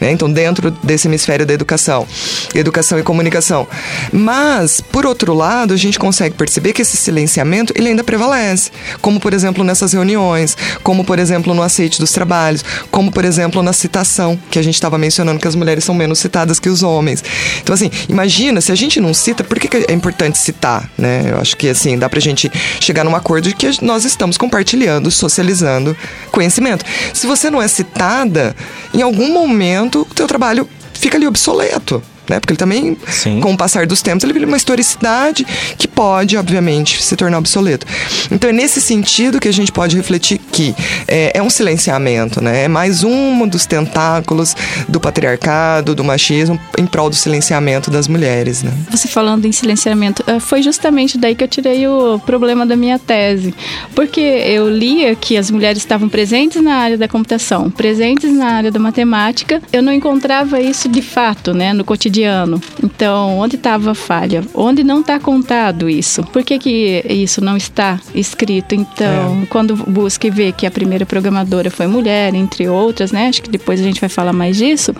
Speaker 5: né? Então, dentro desse hemisfério da educação, educação e comunicação. Mas, por outro lado, a gente consegue perceber que esse silenciamento, ele ainda prevalece. Como, por exemplo, nessas reuniões, como, por exemplo, no aceite dos trabalhos, como, por exemplo, na citação, que a gente estava mencionando que as mulheres são menos citadas que os homens. Então, assim, imagina, se a gente não cita, por que, que é importante citar, né? Eu acho que, assim, dá pra gente chegar num acordo de que nós estamos compartilhando, socializando conhecimento. Se você não é citada, em algum momento, o teu trabalho fica ali obsoleto. Né? Porque ele também,
Speaker 1: Sim.
Speaker 5: com o passar dos tempos, ele vira uma historicidade que pode, obviamente, se tornar obsoleto. Então é nesse sentido que a gente pode refletir que é, é um silenciamento, né? É mais um dos tentáculos do patriarcado, do machismo, em prol do silenciamento das mulheres, né?
Speaker 4: Você falando em silenciamento, eh, foi justamente daí que eu tirei o problema da minha tese. Porque eu lia que as mulheres estavam presentes na área da computação, presentes na área da matemática. Eu não encontrava isso de fato, né, no cotidiano ano. Então, onde estava a falha? Onde não está contado isso? Por que, que isso não está escrito? Então, quando busca e vê que a primeira programadora foi mulher, entre outras, né? Acho que depois a gente vai falar mais disso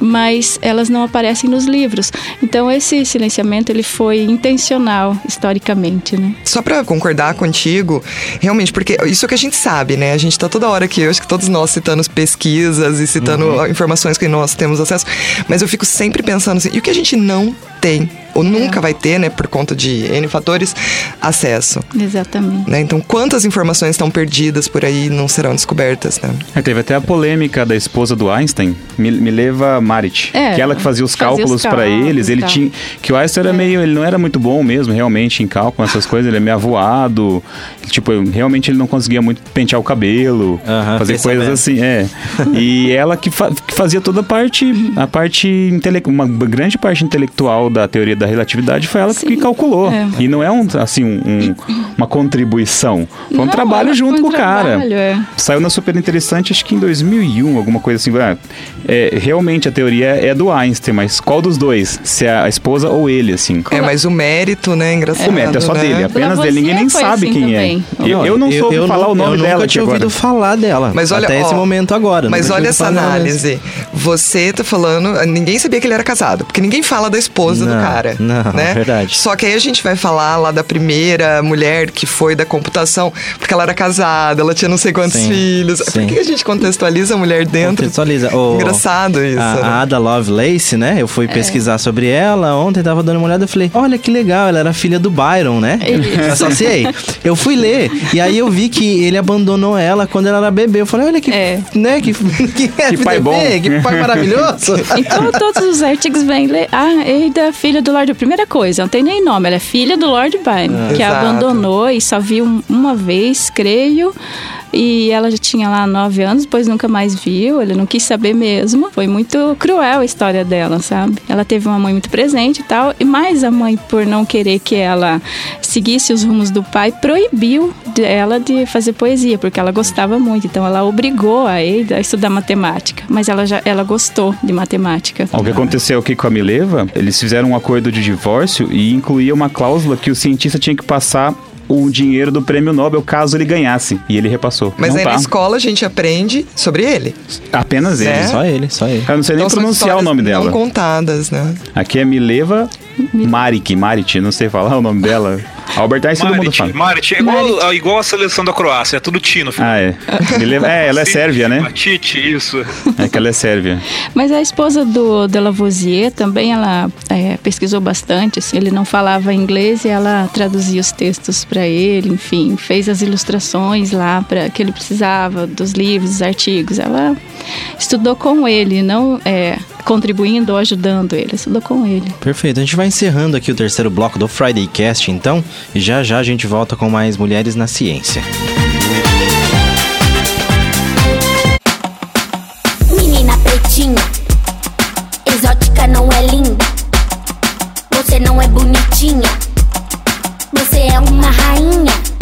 Speaker 4: mas elas não aparecem nos livros. Então esse silenciamento ele foi intencional historicamente, né?
Speaker 5: Só pra concordar contigo, realmente, porque isso que a gente sabe, né? A gente tá toda hora aqui, eu acho que todos nós citando pesquisas e citando informações que nós temos acesso, mas eu fico sempre pensando assim, e o que a gente não tem? Ou nunca vai ter, né, por conta de N fatores, acesso.
Speaker 4: Exatamente.
Speaker 5: Né? Então, quantas informações estão perdidas por aí e não serão descobertas, né?
Speaker 2: É, teve até a polêmica da esposa do Einstein, Mi- Mileva Marit,
Speaker 4: É,
Speaker 2: que ela que fazia os
Speaker 4: fazia os
Speaker 2: cálculos para eles. Ele tinha que o Einstein era meio, ele não era muito bom mesmo, realmente em cálculo, essas coisas. Ele é meio avoado, tipo, realmente ele não conseguia muito pentear o cabelo, fazer coisas assim, é. E *laughs* ela que, fa- que fazia toda a parte, a parte intele uma grande parte intelectual da teoria da relatividade foi ela que
Speaker 4: Sim,
Speaker 2: calculou.
Speaker 4: é.
Speaker 2: E não é um assim um, um- uma contribuição, foi um
Speaker 4: Não,
Speaker 2: trabalho
Speaker 4: ela
Speaker 2: junto
Speaker 4: um
Speaker 2: com o cara.
Speaker 4: trabalho, é.
Speaker 2: Saiu na Super Interessante, acho que em 2001, alguma coisa assim. É, realmente a teoria é do Einstein, mas qual dos dois? Se é a esposa ou ele, assim?
Speaker 5: É, mas o mérito, né, engraçado.
Speaker 2: O mérito é só
Speaker 5: né?
Speaker 2: dele, apenas dele. Ninguém nem
Speaker 4: foi
Speaker 2: sabe
Speaker 4: assim
Speaker 2: quem
Speaker 4: também.
Speaker 2: é. Eu, eu não soube
Speaker 1: eu
Speaker 2: falar
Speaker 1: nu-
Speaker 2: o nome
Speaker 1: eu
Speaker 2: dela
Speaker 1: nunca
Speaker 2: aqui
Speaker 1: tinha
Speaker 2: agora.
Speaker 1: ouvido falar dela.
Speaker 5: Mas olha,
Speaker 1: até esse
Speaker 5: ó,
Speaker 1: momento agora.
Speaker 5: Mas
Speaker 1: nunca
Speaker 5: olha
Speaker 1: tinha
Speaker 5: essa análise. Você tá falando. Ninguém sabia que ele era casado, porque ninguém fala da esposa do
Speaker 1: Não,
Speaker 5: cara.
Speaker 1: não,
Speaker 5: né?
Speaker 1: verdade.
Speaker 5: Só que aí a gente vai falar lá da primeira mulher que foi da computação, porque ela era casada, ela tinha não sei quantos
Speaker 1: Sim,
Speaker 5: filhos. Por
Speaker 1: sim.
Speaker 5: que a gente contextualiza a mulher dentro?
Speaker 1: Contextualiza. O-
Speaker 5: Engraçado isso.
Speaker 1: A? A Ada Lovelace, né? Eu
Speaker 4: É.
Speaker 1: fui pesquisar sobre ela ontem, tava dando uma olhada e falei, olha que legal, ela era filha do Byron, né?
Speaker 4: Isso.
Speaker 1: Associei. Eu fui ler e aí eu vi que ele abandonou ela quando ela era bebê. Eu falei, olha que,
Speaker 4: É.
Speaker 1: né? Que, *laughs* que,
Speaker 2: Que pai bom.
Speaker 1: que pai maravilhoso. *laughs*
Speaker 4: Então todos os artigos vêm ler. Ah, Eida, filha do Lord. Primeira coisa, não tem nem nome, ela é filha do Lord Byron, que a
Speaker 5: Exato.
Speaker 4: abandonou e só viu uma vez, creio. E ela já tinha lá nove anos, depois nunca mais viu, ele não quis saber mesmo. Foi muito cruel a história dela, sabe? Ela teve uma mãe muito presente e tal, e mais a mãe, por não querer que ela seguisse os rumos do pai, proibiu ela de fazer poesia, porque ela gostava muito. Então ela obrigou a Eida a estudar matemática, mas ela já ela gostou de matemática.
Speaker 2: O que aconteceu aqui com a Mileva, eles fizeram um acordo de divórcio e incluía uma cláusula que o cientista tinha que passar o dinheiro do prêmio Nobel caso ele ganhasse. E ele repassou.
Speaker 5: Mas
Speaker 2: não
Speaker 5: aí
Speaker 2: tá.
Speaker 5: na escola a gente aprende sobre ele.
Speaker 2: Apenas ele.
Speaker 5: Né?
Speaker 1: Só ele, só ele.
Speaker 2: Eu não sei nem
Speaker 5: Então, são
Speaker 2: pronunciar o nome dela.
Speaker 5: Não contadas, né?
Speaker 2: Aqui é Mileva Marik, Marit, não sei falar o nome dela. Albert Einstein todo mundo fala.
Speaker 3: Marit, é igual, igual a seleção da Croácia, é tudo tino. filho.
Speaker 2: Ah, é. Mileva, é, ela é sérvia, né?
Speaker 3: Matite, isso.
Speaker 2: É que ela é sérvia.
Speaker 4: Mas a esposa do de Lavoisier também, ela é, pesquisou bastante. assim, ele não falava inglês e ela traduzia os textos para ele, enfim, fez as ilustrações lá para que ele precisava dos livros, dos artigos. Ela estudou com ele, não é, contribuindo ou ajudando ele, estudou com ele.
Speaker 1: Perfeito. A gente vai encerrando aqui o terceiro bloco do Friday Cast, então, e já já a gente volta com mais mulheres na ciência.
Speaker 8: Menina pretinha, exótica não é linda. Você não é bonitinha. Você é uma rainha.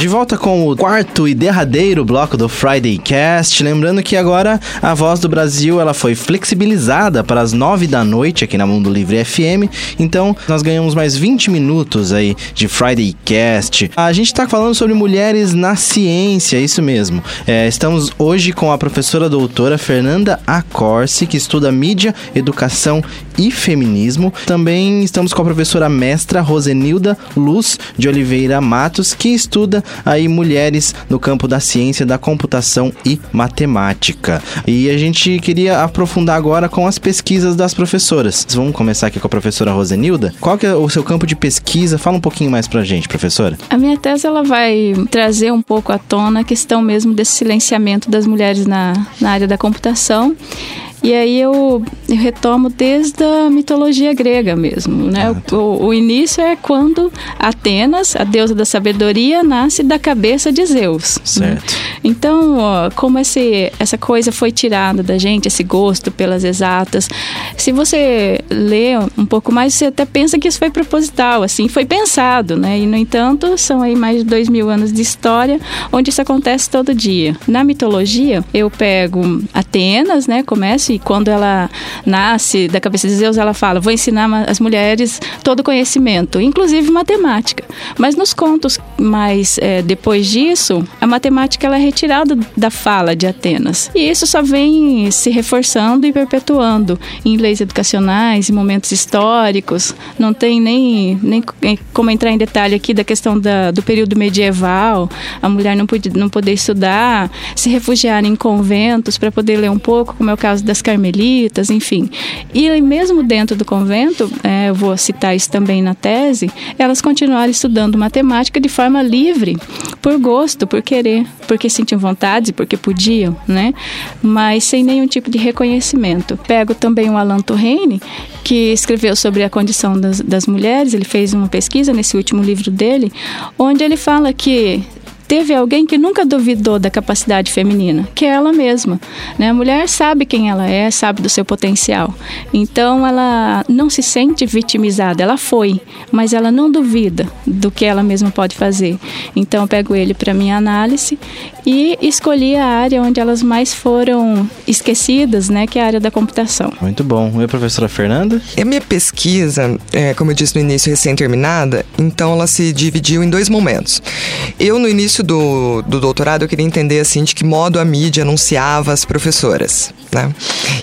Speaker 1: De volta com o quarto e derradeiro bloco do Friday Cast. Lembrando que agora a Voz do Brasil ela foi flexibilizada para as nove da noite aqui na Mundo Livre FM. Então nós ganhamos mais 20 minutos aí de Friday Cast. A gente está falando sobre mulheres na ciência, isso mesmo. É, estamos hoje com a professora doutora Fernanda Acorce, que estuda mídia, educação e feminismo. Também estamos com a professora mestra Rosenilda Luz de Oliveira Matos, que estuda aí mulheres no campo da ciência, da computação e matemática. E a gente queria aprofundar agora com as pesquisas das professoras. Vamos começar aqui com a professora Rosenilda. Qual que é o seu campo de pesquisa? Fala um pouquinho mais pra gente, professora.
Speaker 4: A minha tese ela vai trazer um pouco à tona a questão mesmo desse silenciamento das mulheres na, na área da computação. E aí eu, eu retomo desde a mitologia grega mesmo, né? O, o início é quando Atenas, a deusa da sabedoria, nasce da cabeça de Zeus. né?
Speaker 1: Certo.
Speaker 4: Então, ó, como esse, essa coisa foi tirada da gente, esse gosto pelas exatas, se você lê um pouco mais, você até pensa que isso foi proposital, assim, foi pensado, né? E, no entanto, são aí mais de dois mil anos de história onde isso acontece todo dia. Na mitologia, eu pego Atenas, né? Começo nasce, quando ela nasce da cabeça de Zeus, ela fala: vou ensinar as mulheres todo conhecimento, inclusive matemática. Mas nos contos mais é, depois disso, a matemática ela é retirada da fala de Atenas. E isso só vem se reforçando e perpetuando em leis educacionais, em momentos históricos. Não tem nem, nem como entrar em detalhe aqui da questão da, do período medieval, a mulher não, podia, não poder estudar, se refugiar em conventos para poder ler um pouco, como é o caso das carmelitas, enfim. E mesmo dentro do convento, é, eu vou citar isso também na tese, elas continuaram estudando matemática de forma livre, por gosto, por querer, porque sentiam vontade, porque podiam, né? Mas sem nenhum tipo de reconhecimento. Pego também o Alan Torrene, que escreveu sobre a condição das, das mulheres, ele fez uma pesquisa nesse último livro dele, onde ele fala que teve alguém que nunca duvidou da capacidade feminina, que é ela mesma. Né? A mulher sabe quem ela é, sabe do seu potencial. Então ela não se sente vitimizada, ela foi, mas ela não duvida do que ela mesma pode fazer. Então eu pego ele para minha análise e escolhi a área onde elas mais foram esquecidas, né, que é a área da computação.
Speaker 1: Muito bom. E a professora Fernanda?
Speaker 5: A minha pesquisa, é, como eu disse no início, recém-terminada, então ela se dividiu em dois momentos. Eu, no início do, do doutorado, eu queria entender, assim, de que modo a mídia anunciava as professoras, né?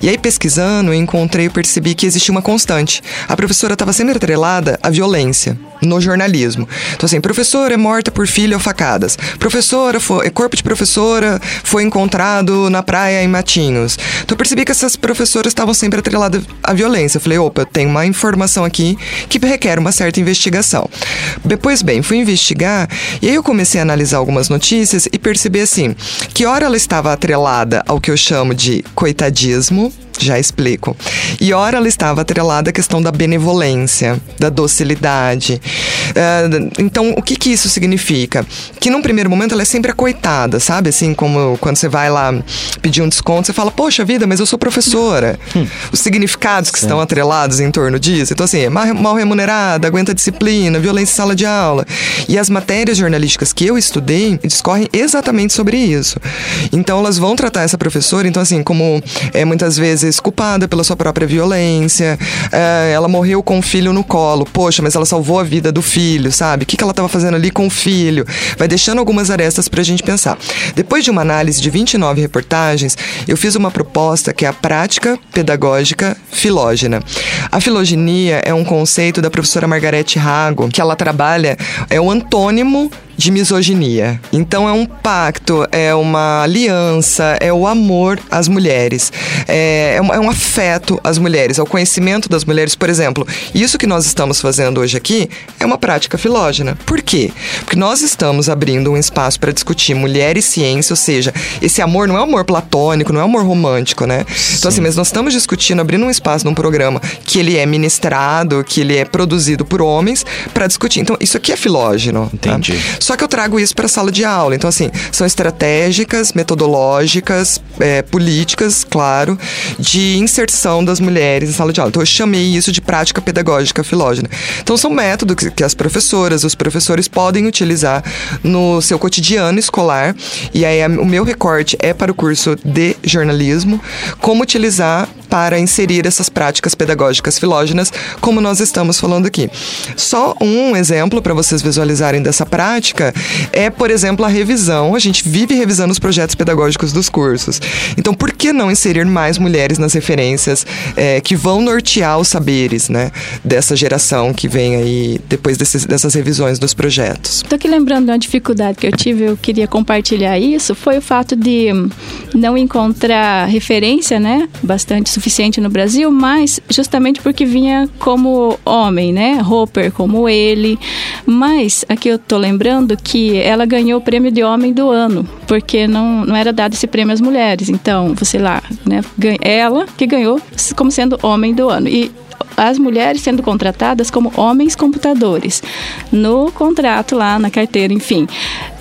Speaker 5: E aí, pesquisando, eu encontrei e percebi que existia uma constante. A professora estava sempre atrelada à violência no jornalismo. Então, assim, professora é morta por filha ou facadas. Professora, foi, corpo de professora foi encontrado na praia em Matinhos. Então, eu percebi que essas professoras estavam sempre atreladas à violência. Eu falei, opa, eu tenho uma informação aqui que requer uma certa investigação. Depois, bem, fui investigar e aí eu comecei a analisar algumas notícias e percebi, assim, que hora ela estava atrelada ao que eu chamo de coitadismo, já explico. E ora ela estava atrelada à questão da benevolência, da docilidade. Uh, então, o que que isso significa? Que num primeiro momento ela é sempre a coitada, sabe? Assim, como quando você vai lá pedir um desconto, você fala, poxa vida, mas eu sou professora. Os significados que estão atrelados em torno disso. Então, assim, é mal remunerada, aguenta disciplina, violência em sala de aula. E as matérias jornalísticas que eu estudei discorrem exatamente sobre isso. Então, elas vão tratar essa professora, então, assim, como é, muitas vezes culpada pela sua própria violência, é, ela morreu com o filho no colo, poxa, mas ela salvou a vida do filho, sabe? O que, que ela estava fazendo ali com o filho? Vai deixando algumas arestas pra gente pensar. Depois de uma análise de 29 reportagens, eu fiz uma proposta que é a prática pedagógica filógena. A filogenia é um conceito da professora Margarete Rago, que ela trabalha, é o antônimo de misoginia. Então é um pacto, é uma aliança, é o amor às mulheres, é, é, um, é um afeto às mulheres, é o conhecimento das mulheres. Por exemplo, isso que nós estamos fazendo hoje aqui é uma prática filógena. Por quê? Porque nós estamos abrindo um espaço para discutir mulher e ciência, ou seja, esse amor não é amor platônico, não é amor romântico, né? Então assim, mas nós estamos discutindo, abrindo um espaço num programa que ele é ministrado, que ele é produzido por homens para discutir. Então isso aqui é filógeno. tá?
Speaker 1: Entendi.
Speaker 5: Só que eu trago isso para a sala de aula. Então, assim, são estratégicas, metodológicas, é, políticas, claro, de inserção das mulheres em sala de aula. Então, eu chamei isso de prática pedagógica filógena. Então, são métodos que, as professoras, os professores podem utilizar no seu cotidiano escolar. E aí, o meu recorte é para o curso de jornalismo, como utilizar para inserir essas práticas pedagógicas filógenas, como nós estamos falando aqui. Só um exemplo para vocês visualizarem dessa prática é, por exemplo, a revisão. A gente vive revisando os projetos pedagógicos dos cursos. Então, por que não inserir mais mulheres nas referências eh, que vão nortear os saberes, né, dessa geração que vem aí depois desses- dessas revisões dos projetos?
Speaker 4: Tô aqui lembrando de uma dificuldade que eu tive, eu queria compartilhar isso, foi o fato de não encontrar referência, né, bastante suficiente no Brasil, mas justamente porque vinha como homem, né, Hopper como ele, mas aqui eu tô lembrando que ela ganhou o prêmio de homem do ano, porque não, não era dado esse prêmio às mulheres, então, você lá, né, ela que ganhou como sendo homem do ano, e as mulheres sendo contratadas como homens computadores no contrato lá na carteira, enfim.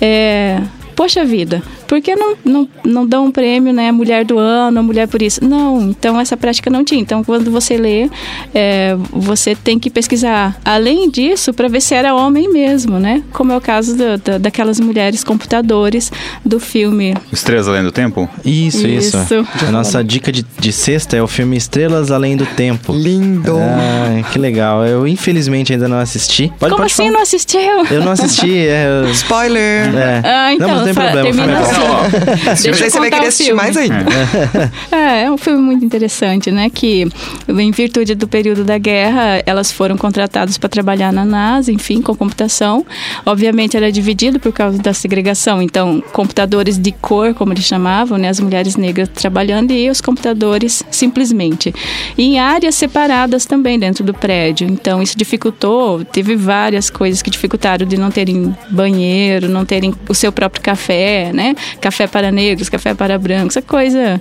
Speaker 4: É, poxa vida, por que não, não, não dão um prêmio, né, mulher do ano, mulher por isso? Não, então essa prática não tinha. Então, quando você lê, é, você tem que pesquisar além disso para ver se era homem mesmo, né? Como é o caso do, da, daquelas mulheres computadores do filme.
Speaker 2: Estrelas Além do Tempo?
Speaker 1: Isso, isso.
Speaker 4: Isso.
Speaker 1: A nossa dica de, de sexta é o filme Estrelas Além do Tempo.
Speaker 5: Lindo.
Speaker 1: Ah, que legal. Eu infelizmente ainda não assisti. Pode,
Speaker 4: Como
Speaker 1: pode
Speaker 4: assim
Speaker 1: falar.
Speaker 4: não assistiu?
Speaker 1: Eu não assisti. É, eu-
Speaker 5: Spoiler.
Speaker 1: é.
Speaker 4: Ah, então,
Speaker 1: não, mas não tem problema.
Speaker 4: termina
Speaker 1: é *laughs*
Speaker 4: eu
Speaker 5: aí você vai
Speaker 4: contar
Speaker 5: querer
Speaker 4: o
Speaker 5: assistir
Speaker 4: filme.
Speaker 5: mais ainda. *laughs*
Speaker 4: É, é um filme muito interessante, né? Que, em virtude do período da guerra, elas foram contratadas para trabalhar na NASA, enfim, com computação. Obviamente, era dividido por causa da segregação. Então, computadores de cor, como eles chamavam, né? As mulheres negras trabalhando e os computadores simplesmente. E em áreas separadas também dentro do prédio. Então, isso dificultou. Teve várias coisas que dificultaram de não terem banheiro, não terem o seu próprio café, né? Café para negros, café para brancos, essa coisa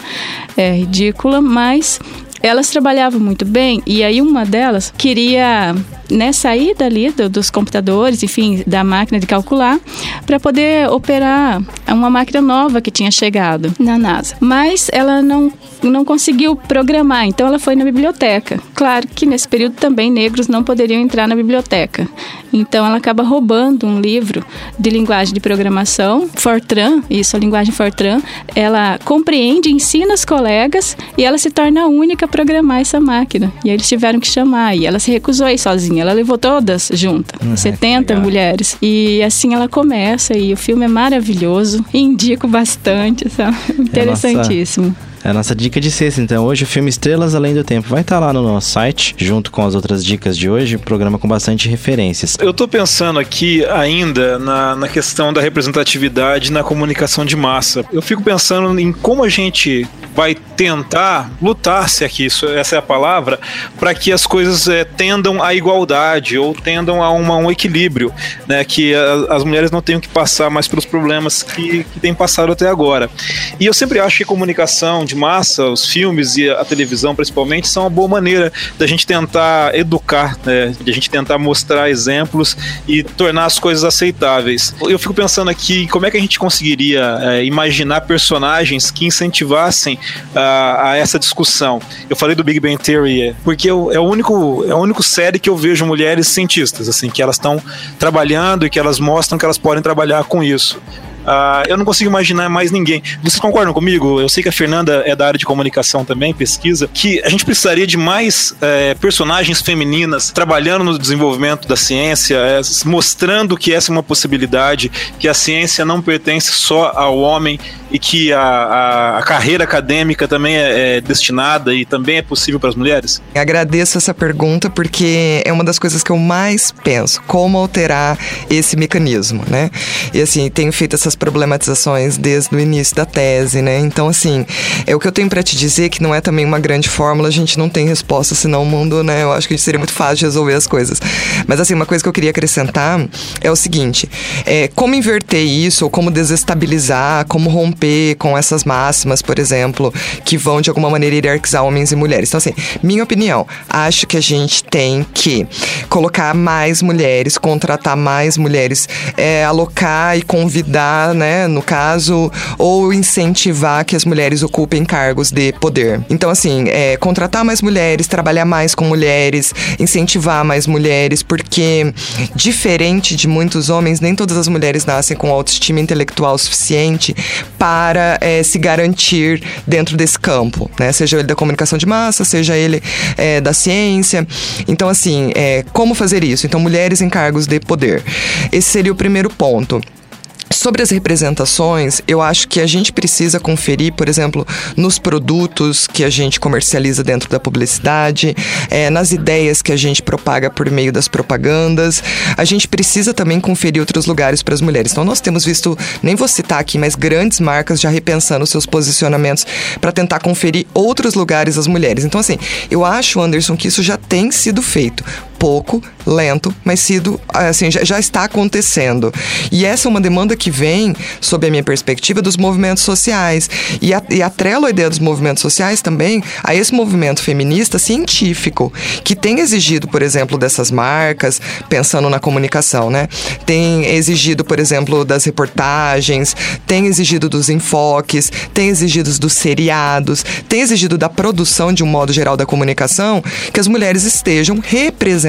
Speaker 4: é ridícula, mas elas trabalhavam muito bem e aí uma delas queria né, sair dali do- dos computadores, enfim, da máquina de calcular, para poder operar uma máquina nova que tinha chegado na NASA. Mas ela não, não conseguiu programar, então ela foi na biblioteca. Claro que nesse período também negros não poderiam entrar na biblioteca. Então ela acaba roubando um livro de linguagem de programação, Fortran, isso, a linguagem Fortran, ela compreende, ensina os colegas e ela se torna a única programar essa máquina. E aí eles tiveram que chamar e ela se recusou a ir sozinha, ela levou todas juntas, 70
Speaker 1: legal.
Speaker 4: mulheres. E assim ela começa e o filme é maravilhoso, indico bastante, sabe? Interessantíssimo.
Speaker 1: É a nossa dica de sexta, então. Hoje o filme Estrelas Além do Tempo vai estar lá no nosso site, junto com as outras dicas de hoje. Programa com bastante referências.
Speaker 3: Eu tô pensando aqui ainda na, na questão da representatividade na comunicação de massa. Eu fico pensando em como a gente vai tentar lutar, se aqui isso, essa é a palavra, para que as coisas eh, tendam à igualdade ou tendam a uma- um equilíbrio, né? Que a- as mulheres não tenham que passar mais pelos problemas que, que têm passado até agora. E eu sempre acho que comunicação de massa, os filmes e a televisão principalmente, são uma boa maneira da gente tentar educar, né? De a gente tentar mostrar exemplos e tornar as coisas aceitáveis. Eu fico pensando aqui como é que a gente conseguiria eh, imaginar personagens que incentivassem ah, a essa discussão. Eu falei do Big Bang Theory eh, porque eu- é o único é o único série que eu vejo mulheres cientistas, assim, que elas estão trabalhando e que elas mostram que elas podem trabalhar com isso. Ah, eu não consigo imaginar mais ninguém. Vocês concordam comigo? Eu sei que a Fernanda é da área de comunicação também, pesquisa, que a gente precisaria de mais eh, personagens femininas trabalhando no desenvolvimento da ciência, eh, mostrando que essa é uma possibilidade, que a ciência não pertence só ao homem e que a, a- a carreira acadêmica também é, é destinada e também é possível para as mulheres?
Speaker 5: Agradeço essa pergunta porque é uma das coisas que eu mais penso, como alterar esse mecanismo, né? E assim, tenho feito essas problematizações desde o início da tese, né? Então, assim, é o que eu tenho para te dizer que não é também uma grande fórmula, a gente não tem resposta, senão o mundo, né? Eu acho que seria muito fácil de resolver as coisas. Mas assim, uma coisa que eu queria acrescentar é o seguinte: é, como inverter isso, ou como desestabilizar, como romper com essas máximas, por exemplo, que vão de alguma maneira hierarquizar homens e mulheres. Então, assim, minha opinião, acho que a gente tem que colocar mais mulheres, contratar mais mulheres, é, alocar e convidar, né, no caso, ou incentivar que as mulheres ocupem cargos de poder. Então, assim, é, contratar mais mulheres, trabalhar mais com mulheres, incentivar mais mulheres, porque diferente de muitos homens, nem todas as mulheres nascem com autoestima intelectual suficiente para é, se garantir dentro desse campo, né? Seja ele da comunicação de massa, seja ele é, da ciência. Então, assim, é, como fazer isso? Então, mulheres em cargos de poder. Esse seria o primeiro ponto. Sobre as representações, eu acho que a gente precisa conferir, por exemplo, nos produtos que a gente comercializa dentro da publicidade, eh, nas ideias que a gente propaga por meio das propagandas. A gente precisa também conferir outros lugares para as mulheres. Então, nós temos visto, nem vou citar aqui, mas grandes marcas já repensando seus posicionamentos para tentar conferir outros lugares às mulheres. Então, assim, eu acho, Anderson, que isso já tem sido feito. Pouco, lento, mas sido, assim, já, já está acontecendo. E essa é uma demanda que vem, sob a minha perspectiva, dos movimentos sociais. E, a, e atrelo a ideia dos movimentos sociais também a esse movimento feminista científico, que tem exigido, por exemplo, dessas marcas, pensando na comunicação, né? Tem exigido, por exemplo, das reportagens, tem exigido dos enfoques, tem exigido dos seriados, tem exigido da produção de um modo geral da comunicação que as mulheres estejam representadas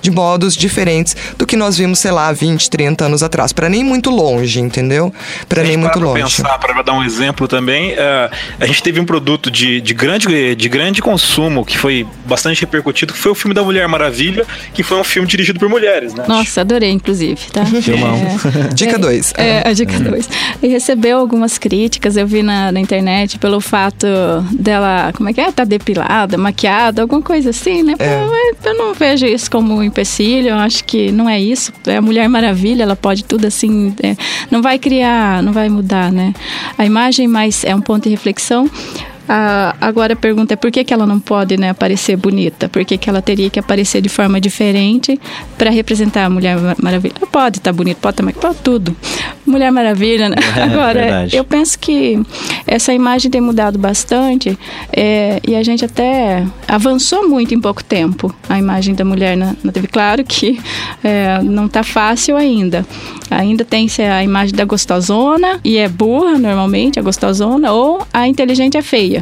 Speaker 5: de modos diferentes do que nós vimos, sei lá, 20, 30 anos atrás. Para nem muito longe, entendeu? Para nem muito
Speaker 3: pra
Speaker 5: longe.
Speaker 3: pensar, para dar um exemplo também, eh, a gente teve um produto de, de, grande, de grande consumo que foi bastante repercutido, que foi o filme da Mulher Maravilha, que foi um filme dirigido por mulheres, né?
Speaker 4: Nossa, adorei, inclusive, tá?
Speaker 1: Filmão.
Speaker 4: É, *laughs*
Speaker 5: Dica 2.
Speaker 4: É, a dica 2. E recebeu algumas críticas, eu vi na, na internet, pelo fato dela, como é que é? Tá depilada, maquiada, alguma coisa assim, né? Pô,
Speaker 5: É.
Speaker 4: Eu não vejo isso como um empecilho, eu acho que não é isso. É a Mulher Maravilha, ela pode tudo assim, é, não vai criar, não vai mudar, né? A imagem, mas é um ponto de reflexão. Ah, agora a pergunta é por que, que ela não pode né, aparecer bonita? Por que, que ela teria que aparecer de forma diferente para representar a Mulher Mar- Maravilha? Ela pode estar bonita, pode estar maquiada, pode tudo. Mulher Maravilha, né? *laughs*
Speaker 1: É,
Speaker 4: agora,
Speaker 1: verdade.
Speaker 4: eu penso que essa imagem tem mudado bastante é, e a gente até avançou muito em pouco tempo a imagem da mulher na, na TV. Claro que é, não está fácil ainda. Ainda tem se a imagem da gostosona e é burra normalmente, a gostosona, ou a inteligente é feia.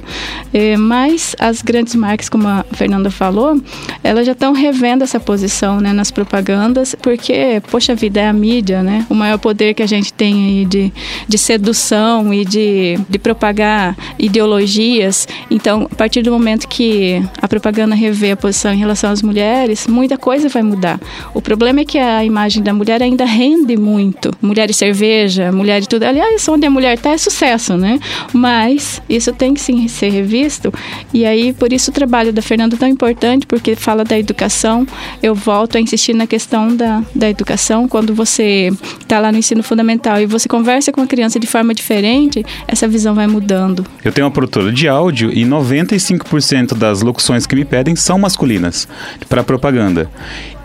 Speaker 4: É, mas as grandes marcas, como a Fernanda falou, elas já estão revendo essa posição né, nas propagandas, porque, poxa vida, é a mídia, né? O maior poder que a gente tem aí de, de sedução e de, de propagar ideologias. Então, a partir do momento que a propaganda revê a posição em relação às mulheres, muita coisa vai mudar. O problema é que a imagem da mulher ainda rende muito. Mulher e cerveja, mulher e tudo. Aliás, onde a mulher está é sucesso, né? Mas isso tem que sim ser revisto. E aí, por isso o trabalho da Fernanda é tão importante, porque fala da educação. Eu volto a insistir na questão da, da educação. Quando você está lá no ensino fundamental e você conversa com a criança de forma diferente, essa visão vai mudando.
Speaker 2: Eu tenho uma produtora de áudio e 95% das locuções que me pedem são masculinas para propaganda.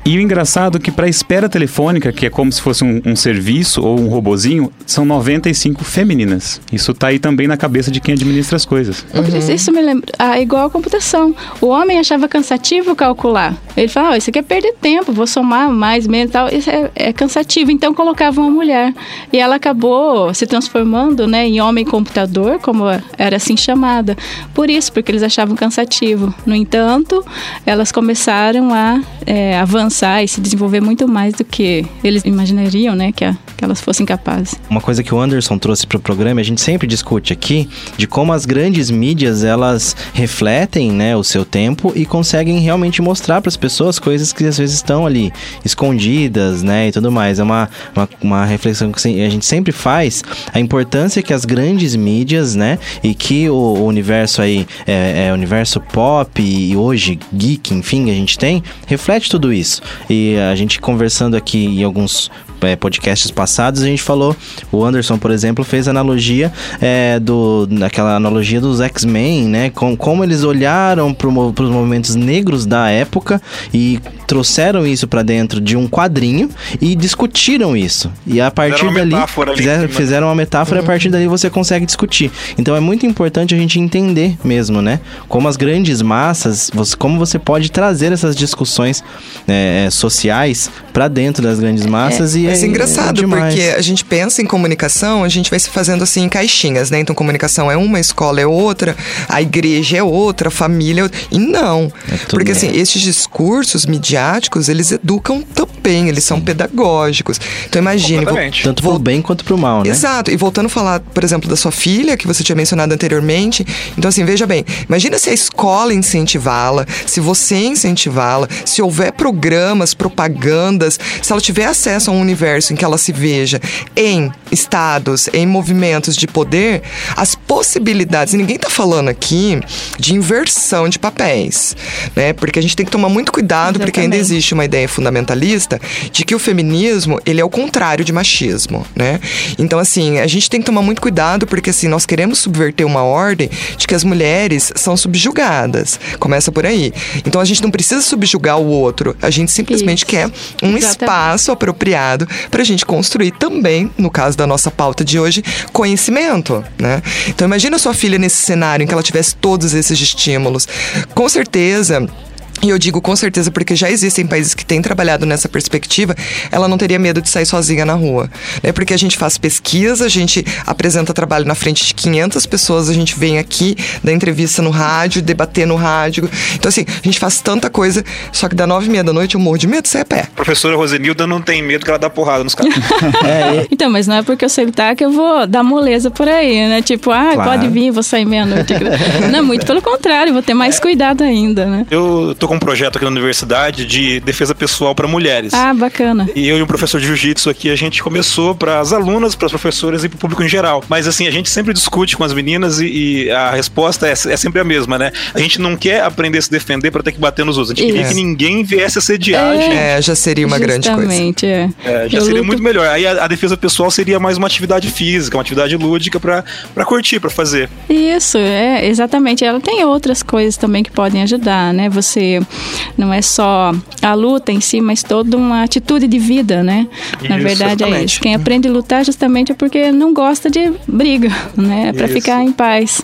Speaker 2: E o engraçado é que para espera telefônica, que é como se fosse um, um serviço ou um robozinho, são 95 femininas. Isso tá aí também na cabeça de quem administra as coisas.
Speaker 4: Isso- Isso me lembra. Ah, igual a computação. O homem achava cansativo calcular. Ele falava, ah, isso aqui é perder tempo, vou somar mais, menos e tal. Isso é, é cansativo. Então colocava uma mulher. E ela acabou se transformando né, em homem computador, como era assim chamada. Por isso, porque eles achavam cansativo. No entanto, elas começaram a é, avançar e se desenvolver muito mais do que eles imaginariam, né? Que, a- que elas fossem capazes.
Speaker 1: Uma coisa que o Anderson trouxe pro programa, e a gente sempre discute aqui, de como as grandes mídias, elas refletem, né, o seu tempo e conseguem realmente mostrar para as pessoas coisas que às vezes estão ali escondidas, né, e tudo mais. É uma, uma, uma reflexão que a gente sempre faz, a importância que as grandes mídias, né, e que o, o universo aí, é, é, universo pop e hoje geek, enfim, a gente tem, reflete tudo isso. E a gente conversando aqui em alguns é, podcasts passados, a gente falou, o Anderson, por exemplo, fez analogia é, do, daquela analogia dos X-Men, né? Com, como eles olharam para os movimentos negros da época e trouxeram isso para dentro de um quadrinho e discutiram isso. E a partir
Speaker 3: uma
Speaker 1: dali,
Speaker 3: metáfora ali
Speaker 1: fizeram, fizeram uma metáfora e a partir dali você consegue discutir. Então é muito importante a gente entender mesmo, né? Como as grandes massas, você- como você pode trazer essas discussões é, sociais para dentro das grandes massas e
Speaker 5: Mas é
Speaker 1: é
Speaker 5: engraçado,
Speaker 1: demais.
Speaker 5: Porque a gente pensa em comunicação, a gente vai se fazendo assim em caixinhas, né? Então, comunicação é uma, a escola é outra, a igreja é outra, a família é outra. E não.
Speaker 1: É
Speaker 5: porque, assim, esses discursos midiáticos, eles educam também, eles são pedagógicos. Então, imagine.
Speaker 1: Tanto pro bem quanto pro mal, né?
Speaker 5: Exato. E voltando a falar, por exemplo, da sua filha, que você tinha mencionado anteriormente. Então, assim, veja bem, imagina se a escola incentivá-la, se você incentivá-la, se houver programas, propagandas, se ela tiver acesso a um universo em que ela se veja em estados, em movimentos de poder, as possibilidades, ninguém tá falando aqui de inversão de papéis, né? Porque a gente tem que tomar muito cuidado, porque ainda existe uma ideia fundamentalista de que o feminismo, ele é o contrário de machismo, né? Então, assim, a gente tem que tomar muito cuidado, porque assim, nós queremos subverter uma ordem de que as mulheres são subjugadas. Começa por aí. Então, a gente não precisa subjugar o outro, a gente simplesmente
Speaker 4: Isso.
Speaker 5: quer um
Speaker 4: Exatamente.
Speaker 5: espaço apropriado para a gente construir também, no caso da nossa pauta de hoje, conhecimento, né? Então, imagina sua filha nesse cenário em que ela tivesse todos esses estímulos. Com certeza. E eu digo com certeza porque já existem países que têm trabalhado nessa perspectiva, ela não teria medo de sair sozinha na rua. Né? Porque a gente faz pesquisa, a gente apresenta trabalho na frente de 500 pessoas, a gente vem aqui, dá entrevista no rádio, debater no rádio. Então, assim, a gente faz tanta coisa, só que da nove e meia da noite eu morro de medo de sair a pé.
Speaker 3: A professora Rosenilda não tem medo que ela dá porrada nos caras. *laughs*
Speaker 1: É, e-
Speaker 4: Então, mas não é porque eu sei lutar que eu vou dar moleza por aí, né? Tipo, ah,
Speaker 1: Claro.
Speaker 4: pode vir, vou sair meia-noite. *laughs* não, muito pelo contrário, vou ter mais cuidado ainda, né?
Speaker 3: Eu tô com um projeto aqui na universidade de defesa pessoal para mulheres.
Speaker 4: Ah, bacana.
Speaker 3: E eu e um professor de jiu-jitsu aqui, a gente começou para as alunas, para as professoras e para o público em geral. Mas assim, a gente sempre discute com as meninas e, e a resposta é, é sempre a mesma, né? A gente não quer aprender a se defender para ter que bater nos outros. A gente queria
Speaker 5: Isso.
Speaker 3: que ninguém viesse assediar a gente.
Speaker 5: É, já seria uma grande coisa.
Speaker 4: Justamente, é.
Speaker 3: É, já
Speaker 4: Eu
Speaker 3: seria
Speaker 4: luto-
Speaker 3: muito melhor. Aí a, a defesa pessoal seria mais uma atividade física, uma atividade lúdica para curtir, para fazer.
Speaker 4: Isso, é, exatamente. Ela tem outras coisas também que podem ajudar, né? Você não é só a luta em si, mas toda uma atitude de vida, né? Na
Speaker 3: Isso,
Speaker 4: verdade é
Speaker 3: exatamente.
Speaker 4: isso. Quem aprende a lutar justamente é porque não gosta de briga, né? É para ficar em paz.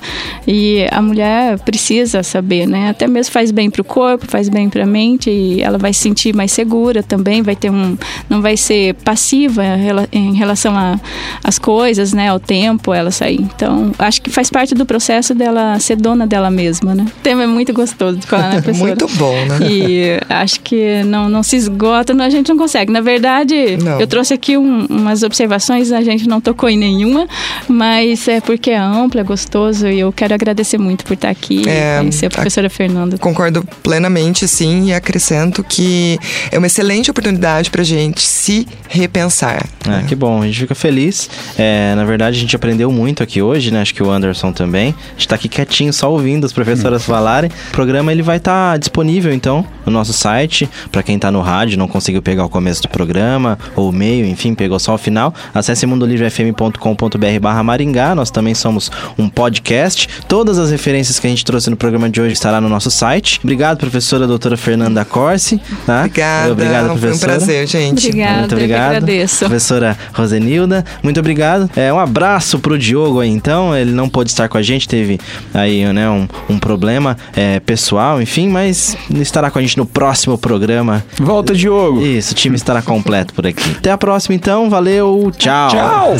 Speaker 4: E a mulher precisa saber, né? Até mesmo faz bem pro corpo, faz bem pra mente e ela vai se sentir mais segura também, vai ter um não vai ser passiva em rela- em relação a- às coisas, né, ao tempo, ela sair. Então, acho que faz parte do processo dela ser dona dela mesma, né? O tema é muito gostoso de falar, né, *laughs* professora?
Speaker 5: Muito bom, né?
Speaker 4: E acho que não, não se esgota, não, a gente não consegue. Na verdade,
Speaker 5: Não.
Speaker 4: eu trouxe aqui um- umas observações, a gente não tocou em nenhuma, mas é porque é amplo, é gostoso e eu quero agradecer muito por estar aqui
Speaker 5: É,
Speaker 4: e conhecer a professora Fernanda.
Speaker 5: Concordo plenamente, sim, e acrescento que é uma excelente oportunidade pra gente se repensar.
Speaker 1: Ah, que bom, a gente fica feliz. É, na verdade, a gente aprendeu muito aqui hoje, né? Acho que o Anderson também. A gente tá aqui quietinho, só ouvindo as professoras falarem. O programa ele vai estar disponível, então, no nosso site. Pra quem tá no rádio, não conseguiu pegar o começo do programa, ou o meio, enfim, pegou só o final. Acesse mundolivrefm.com.br barra Maringá. Nós também somos um podcast. Todas as referências que a gente trouxe no programa de hoje estará no nosso site. Obrigado, professora doutora Fernanda Corsi. Tá?
Speaker 5: Obrigada,
Speaker 1: Obrigado,
Speaker 5: foi um
Speaker 1: professora.
Speaker 5: prazer, gente.
Speaker 4: Obrigada,
Speaker 1: Muito obrigado.
Speaker 4: agradeço.
Speaker 1: Professora Rosenilda, muito obrigado. É, um abraço pro Diogo aí, então. Ele não pôde estar com a gente, teve aí, né, um, um problema é, pessoal, enfim, mas estará com a gente no próximo programa.
Speaker 2: Volta, Diogo!
Speaker 1: Isso, o time estará completo por aqui. Até a próxima, então. Valeu, tchau.
Speaker 2: Tchau!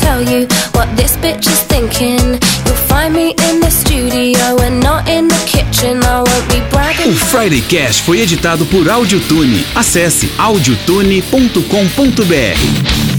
Speaker 8: Tell you what this bitch is thinking. You'll find me in the studio and not in the kitchen. I won't be bragging.
Speaker 9: O Friday Cash foi editado por Audiotune. Acesse audiotune.com.br.